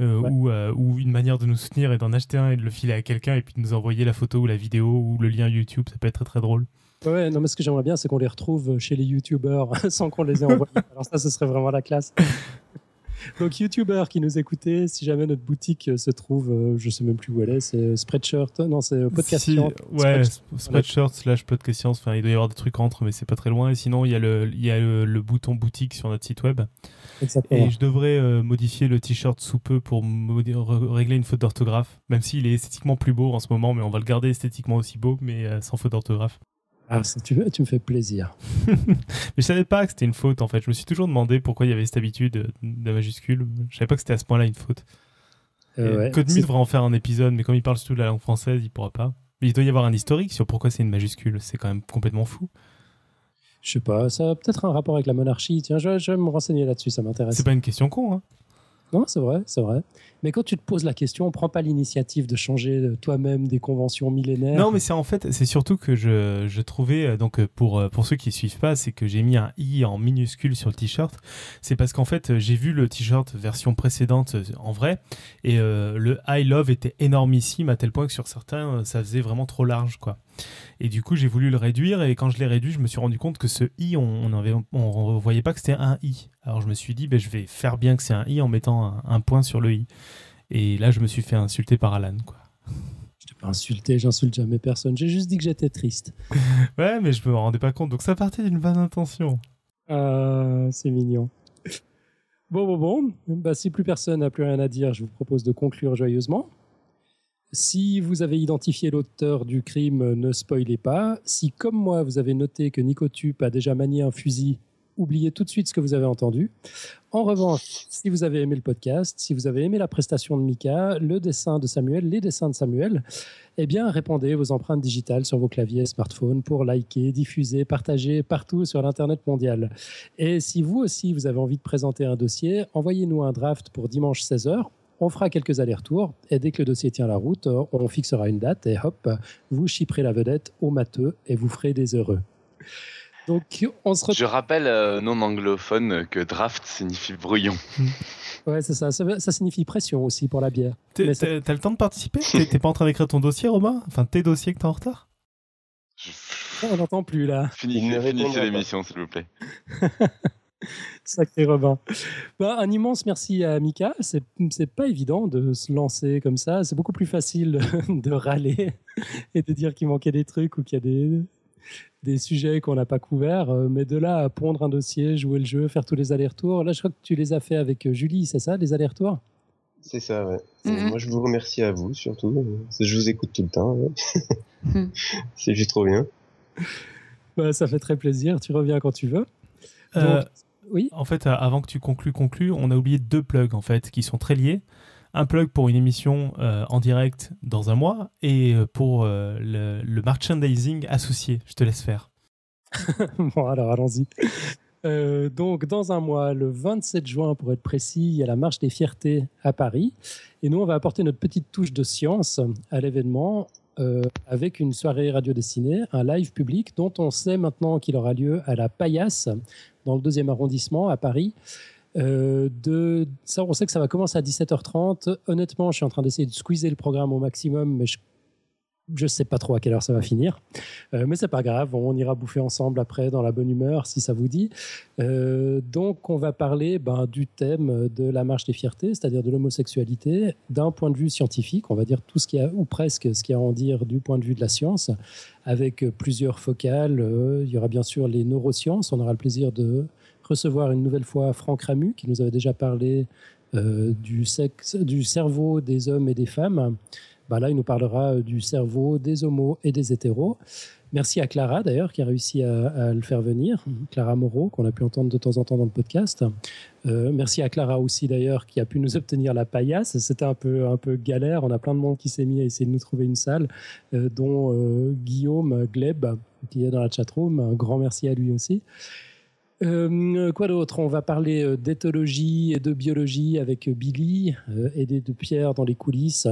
ou, ou, une manière de nous soutenir et d'en acheter un et de le filer à quelqu'un et puis de nous envoyer la photo ou la vidéo ou le lien YouTube, ça peut être très très drôle.
Ouais, non, mais ce que j'aimerais bien, c'est qu'on les retrouve chez les YouTubers [LAUGHS] sans qu'on les ait envoyés. [LAUGHS] Alors ça, ce serait vraiment la classe. [LAUGHS] Donc, YouTubers qui nous écoutez, si jamais notre boutique se trouve, euh, je sais même plus où elle est, c'est Spreadshirt, non, c'est Podcast si,
Ouais, Spreadshirt slash Podcast Enfin, il doit y avoir des trucs entre, mais c'est pas très loin. Et sinon, il y a le, il y a le, bouton boutique sur notre site web.
Exactement.
Et je devrais euh, modifier le t-shirt sous peu pour régler une faute d'orthographe, même s'il est esthétiquement plus beau en ce moment, mais on va le garder esthétiquement aussi beau, mais euh, sans faute d'orthographe.
Ah, tu, me- tu me fais plaisir. [LAUGHS]
Mais je savais pas que c'était une faute en fait. Je me suis toujours demandé pourquoi il y avait cette habitude euh, de majuscule. Je savais pas que c'était à ce point-là une faute.
Euh, ouais,
Code devrait en faire un épisode, mais comme il parle surtout de la langue française, il pourra pas. Mais il doit y avoir un historique sur pourquoi c'est une majuscule. C'est quand même complètement fou.
Je sais pas, ça a peut-être un rapport avec la monarchie. Tiens, je, vais- je vais me renseigner là-dessus, ça m'intéresse.
C'est pas une question con. Hein.
Non, c'est vrai, c'est vrai. Mais quand tu te poses la question, prends pas l'initiative de changer euh, toi-même des conventions millénaires.
Non, mais c'est en fait, c'est surtout que je, je trouvais, euh, donc euh, pour, pour ceux qui suivent pas, c'est que j'ai mis un i en minuscule sur le t-shirt. C'est parce qu'en fait, j'ai vu le t-shirt version précédente en vrai, et le I love était énormissime à tel point que sur certains, ça faisait vraiment trop large, quoi. Et du coup, j'ai voulu le réduire, et quand je l'ai réduit, je me suis rendu compte que ce i, on on avait, on voyait pas que c'était un i. Alors je me suis dit, ben, je vais faire bien que c'est un i en mettant un, un point sur le i. Et là, je me suis fait insulter par Alan, quoi. [LAUGHS]
Je t'ai pas insulté, j'insulte jamais personne. J'ai juste dit que j'étais triste. [LAUGHS]
Ouais, mais je me rendais pas compte. Donc ça partait d'une bonne intention.
Ah, c'est mignon. Bon, bon, bon. Bah, si plus personne n'a plus rien à dire, je vous propose de conclure joyeusement. Si vous avez identifié l'auteur du crime, ne spoilez pas. Si, comme moi, vous avez noté que Nicotube a déjà manié un fusil, oubliez tout de suite ce que vous avez entendu. En revanche, si vous avez aimé le podcast, si vous avez aimé la prestation de Mika, le dessin de Samuel, les dessins de Samuel, eh bien, répandez vos empreintes digitales sur vos claviers smartphones pour liker, diffuser, partager partout sur l'Internet mondial. Et si vous aussi, vous avez envie de présenter un dossier, envoyez-nous un draft pour dimanche 16h. On fera quelques allers-retours et dès que le dossier tient la route, on fixera une date et hop, vous chipperez la vedette au matheux et vous ferez des heureux. Donc, on se retrouve.
Je rappelle euh, non anglophone que draft signifie brouillon. [LAUGHS]
Ouais, c'est ça. ça. ça signifie pression aussi pour la bière. Ça-
T'as le temps de participer? T'es pas en train d'écrire ton dossier, Romain? Enfin, tes dossiers que t'es en retard?
Je-
On n'entend plus là.
Finissez, l'émission, s'il vous plaît. [LAUGHS]
Sacré Robin. Bah, un immense merci à Mika. C'est pas évident de se lancer comme ça. C'est beaucoup plus facile [LAUGHS] de râler et de dire qu'il manquait des trucs ou qu'il y a des, des sujets qu'on n'a pas couverts. Euh, Mais de là à pondre un dossier, jouer le jeu, faire tous les allers-retours. Là, je crois que tu les as fait avec euh, Julie, c'est ça, les allers-retours?
C'est ça, ouais. Et
Mhm.
Moi, je vous remercie à vous, surtout. Je vous écoute tout le temps. ouais.
Mhm. [LAUGHS]
C'est juste trop bien.
Bah, Ça fait très plaisir. Tu reviens quand tu veux.
Euh,
oui.
En fait, avant que tu conclues, conclues, on a oublié deux plugs en fait qui sont très liés. Un plug pour une émission euh, en direct dans un mois et euh, pour euh, le, merchandising associé. Je te laisse faire. [LAUGHS]
Bon, alors allons-y. Donc, dans un mois, le 27 juin, pour être précis, il y a la marche des fiertés à Paris. Et nous, on va apporter notre petite touche de science à l'événement avec une soirée radio dessinée, un live public dont on sait maintenant qu'il aura lieu à la Paillasse, dans le deuxième arrondissement à Paris. Euh, ça, on sait que ça va commencer à 17h30. Honnêtement, je suis en train d'essayer de squeezer le programme au maximum, mais je je sais pas trop à quelle heure ça va finir. Euh, mais c'est pas grave, on ira bouffer ensemble après dans la bonne humeur si ça vous dit. Euh, donc on va parler ben, du thème de la marche des fiertés, c'est-à-dire de l'homosexualité, d'un point de vue scientifique, on va dire tout ce qui a, ou presque ce qu'il y a à en dire du point de vue de la science, avec plusieurs focales. Euh, il y aura bien sûr les neurosciences, on aura le plaisir de recevoir une nouvelle fois Franck Ramu, qui nous avait déjà parlé euh, du, sexe, du cerveau des hommes et des femmes. Ben là, il nous parlera du cerveau des homos et des hétéros. Merci à Clara, d'ailleurs, qui a réussi à, le faire venir. Clara Moreau, qu'on a pu entendre de temps en temps dans le podcast. Euh, merci à Clara aussi, d'ailleurs, qui a pu nous obtenir la paillasse. C'était un peu, un peu galère. On a plein de monde qui s'est mis à essayer de nous trouver une salle, euh, dont euh, Guillaume Gleb, qui est dans la chatroom. Un grand merci à lui aussi. Euh, quoi d'autre? On va parler euh, d'éthologie et de biologie avec Billy, euh, aidé de Pierre dans les coulisses,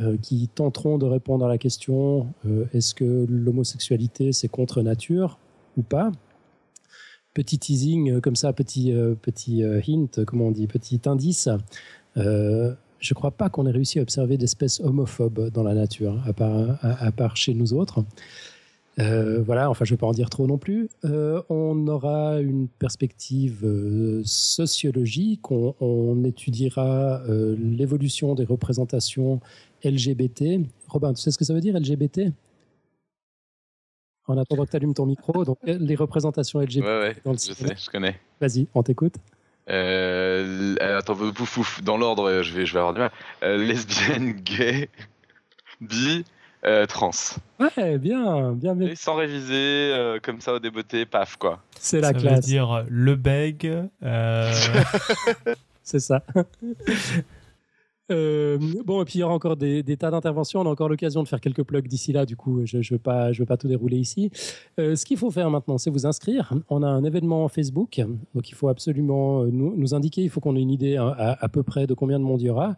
euh, qui tenteront de répondre à la question euh, est-ce que l'homosexualité c'est contre nature ou pas? Petit teasing euh, comme ça, petit, euh, petit euh, hint, comment on dit, petit indice. Euh, je ne crois pas qu'on ait réussi à observer d'espèces homophobes dans la nature, à part, à part chez nous autres. Euh, voilà, enfin, je ne vais pas en dire trop non plus. Euh, on aura une perspective euh, sociologique. On, on étudiera l'évolution des représentations LGBT. Robin, tu sais ce que ça veut dire LGBT En attendant que tu allumes ton micro, donc les représentations LGBT.
Ouais, ouais,
dans le
je sais, je connais.
Vas-y, on t'écoute.
Attends, pouf, pouf, dans l'ordre, je vais, je vais avoir du mal. Lesbienne, gay, bi, Euh, trans.
Ouais, bien, bien, bien.
Et sans réviser, euh, comme ça au débeauté, paf quoi.
C'est la
ça veut
classe.
dire le beg. euh, [LAUGHS]
C'est ça. [LAUGHS] Euh, bon, et puis il y aura encore des, tas d'interventions. On a encore l'occasion de faire quelques plugs d'ici là. Du coup, je ne je veux pas tout dérouler ici. Euh, ce qu'il faut faire maintenant, c'est vous inscrire. On a un événement Facebook. Donc, il faut absolument euh, nous, indiquer. Il faut qu'on ait une idée à, à- peu près de combien de monde il y aura.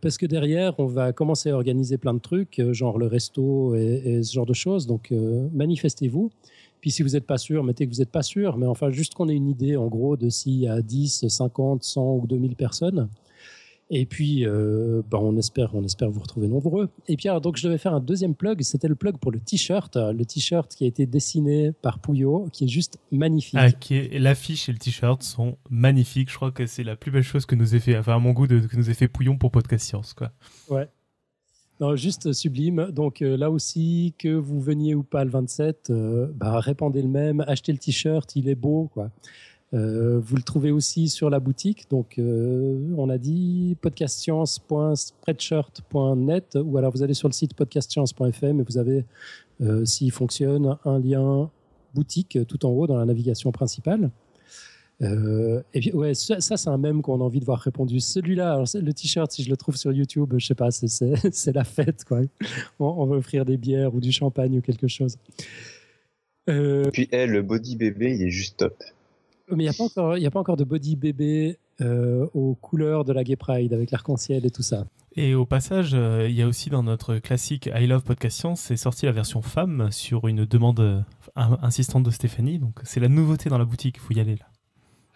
Parce que derrière, on va commencer à organiser plein de trucs, genre le resto et, et ce genre de choses. Donc, manifestez-vous. Puis si vous n'êtes pas sûr, mettez que vous n'êtes pas sûr, mais enfin juste qu'on ait une idée en gros de s'il y a 10, 50, 100 ou 2000 personnes. Et puis, euh, ben, on, espère, on espère vous retrouver nombreux. Et puis, alors, donc, je devais faire un deuxième plug. C'était le plug pour le t-shirt. Le t-shirt qui a été dessiné par Pouillot, qui est juste magnifique.
ah, qui est- L'affiche et le t-shirt sont magnifiques. Je crois que c'est la plus belle chose que nous ait fait, enfin à mon goût, de, que nous ait fait Pouillon pour Podcast Science. Quoi.
Non, juste sublime. Donc euh, là aussi, que vous veniez ou pas le 27, euh, bah, répandez le même, achetez le t-shirt, il est beau. quoi. Euh, vous le trouvez aussi sur la boutique. Donc euh, on a dit podcastscience.spreadshirt.net ou alors vous allez sur le site podcastscience.fm et vous avez, euh, s'il fonctionne, un lien boutique tout en haut dans la navigation principale. Et puis, ouais, ça, c'est un mème qu'on a envie de voir répondu. Celui-là, le t-shirt, si je le trouve sur YouTube, je sais pas, [LAUGHS] c'est- la fête, quoi. On, on va offrir des bières ou du champagne ou quelque chose.
Puis, eh, le body bébé, il est juste top.
Mais il n'y a, pas encore- il y a pas encore de body bébé euh, aux couleurs de la Gay Pride avec l'arc-en-ciel et tout ça.
Et au passage, euh, il y a aussi dans notre classique I Love Podcast Science, c'est sorti la version femme sur une demande euh, in- insistante de Stéphanie. Donc c'est la nouveauté dans la boutique, il faut y aller là.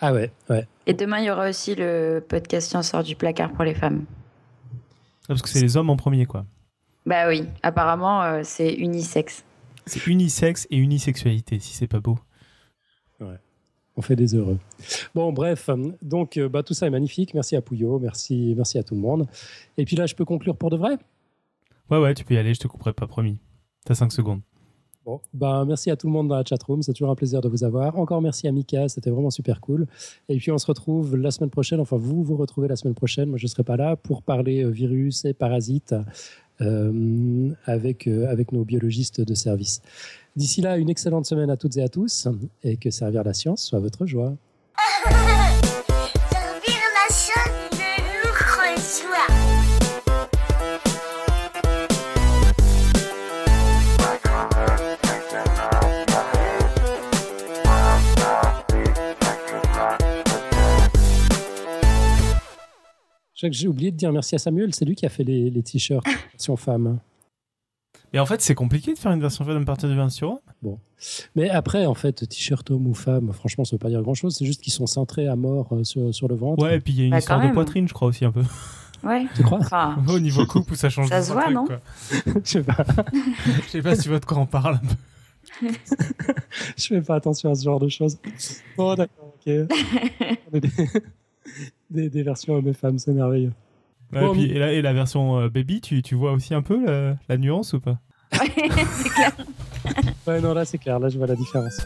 Ah ouais, ouais.
Et demain, il y aura aussi le podcast Science sort du placard pour les femmes.
Ah, Parce que c'est les hommes en premier, quoi.
Bah oui, apparemment, euh, c'est unisexe.
C'est unisexe et unisexualité, si c'est pas beau.
On fait des heureux. Bon, bref, donc euh, bah, tout ça est magnifique. Merci à Pouillot, merci, merci à tout le monde. Et puis là, je peux conclure pour de vrai?
Ouais, ouais, tu peux y aller, je te couperai pas, promis. T'as 5 secondes.
Bon, bah, merci à tout le monde dans la chatroom, c'est toujours un plaisir de vous avoir. Encore merci à Mika, c'était vraiment super cool. Et puis on se retrouve la semaine prochaine, enfin vous vous retrouvez la semaine prochaine, moi je ne serai pas là, pour parler euh, virus et parasites euh, avec, euh, avec nos biologistes de service. D'ici là, une excellente semaine à toutes et à tous, et que servir la science soit votre joie. J'ai oublié de dire merci à Samuel, c'est lui qui a fait les, les t-shirts version femme.
Et en fait, c'est compliqué de faire une version femme à partir de 20 sur
Mais après, en fait, t-shirt homme ou femme, franchement, ça veut pas dire grand-chose, c'est juste qu'ils sont cintrés à mort euh, sur, sur le ventre.
Ouais, et puis il y a une
Bah,
histoire de poitrine, je crois aussi un peu.
Ouais.
Tu crois?
Enfin,
Au niveau coupe où ça change
Ça se voit,
trucs,
non. [LAUGHS]
Je sais pas.
Je sais pas si tu vois de quoi on parle. un peu. [LAUGHS]
Je fais pas attention à ce genre de choses. Bon, d'accord, ok. [LAUGHS] Des, des versions hommes et femmes, c'est merveilleux.
Ouais,
Bon,
et, puis, et, la, et la version euh, baby, tu, tu vois aussi un peu la, la nuance ou pas? [LAUGHS]
C'est clair.
Ouais, non, là, c'est clair, là, je vois la différence.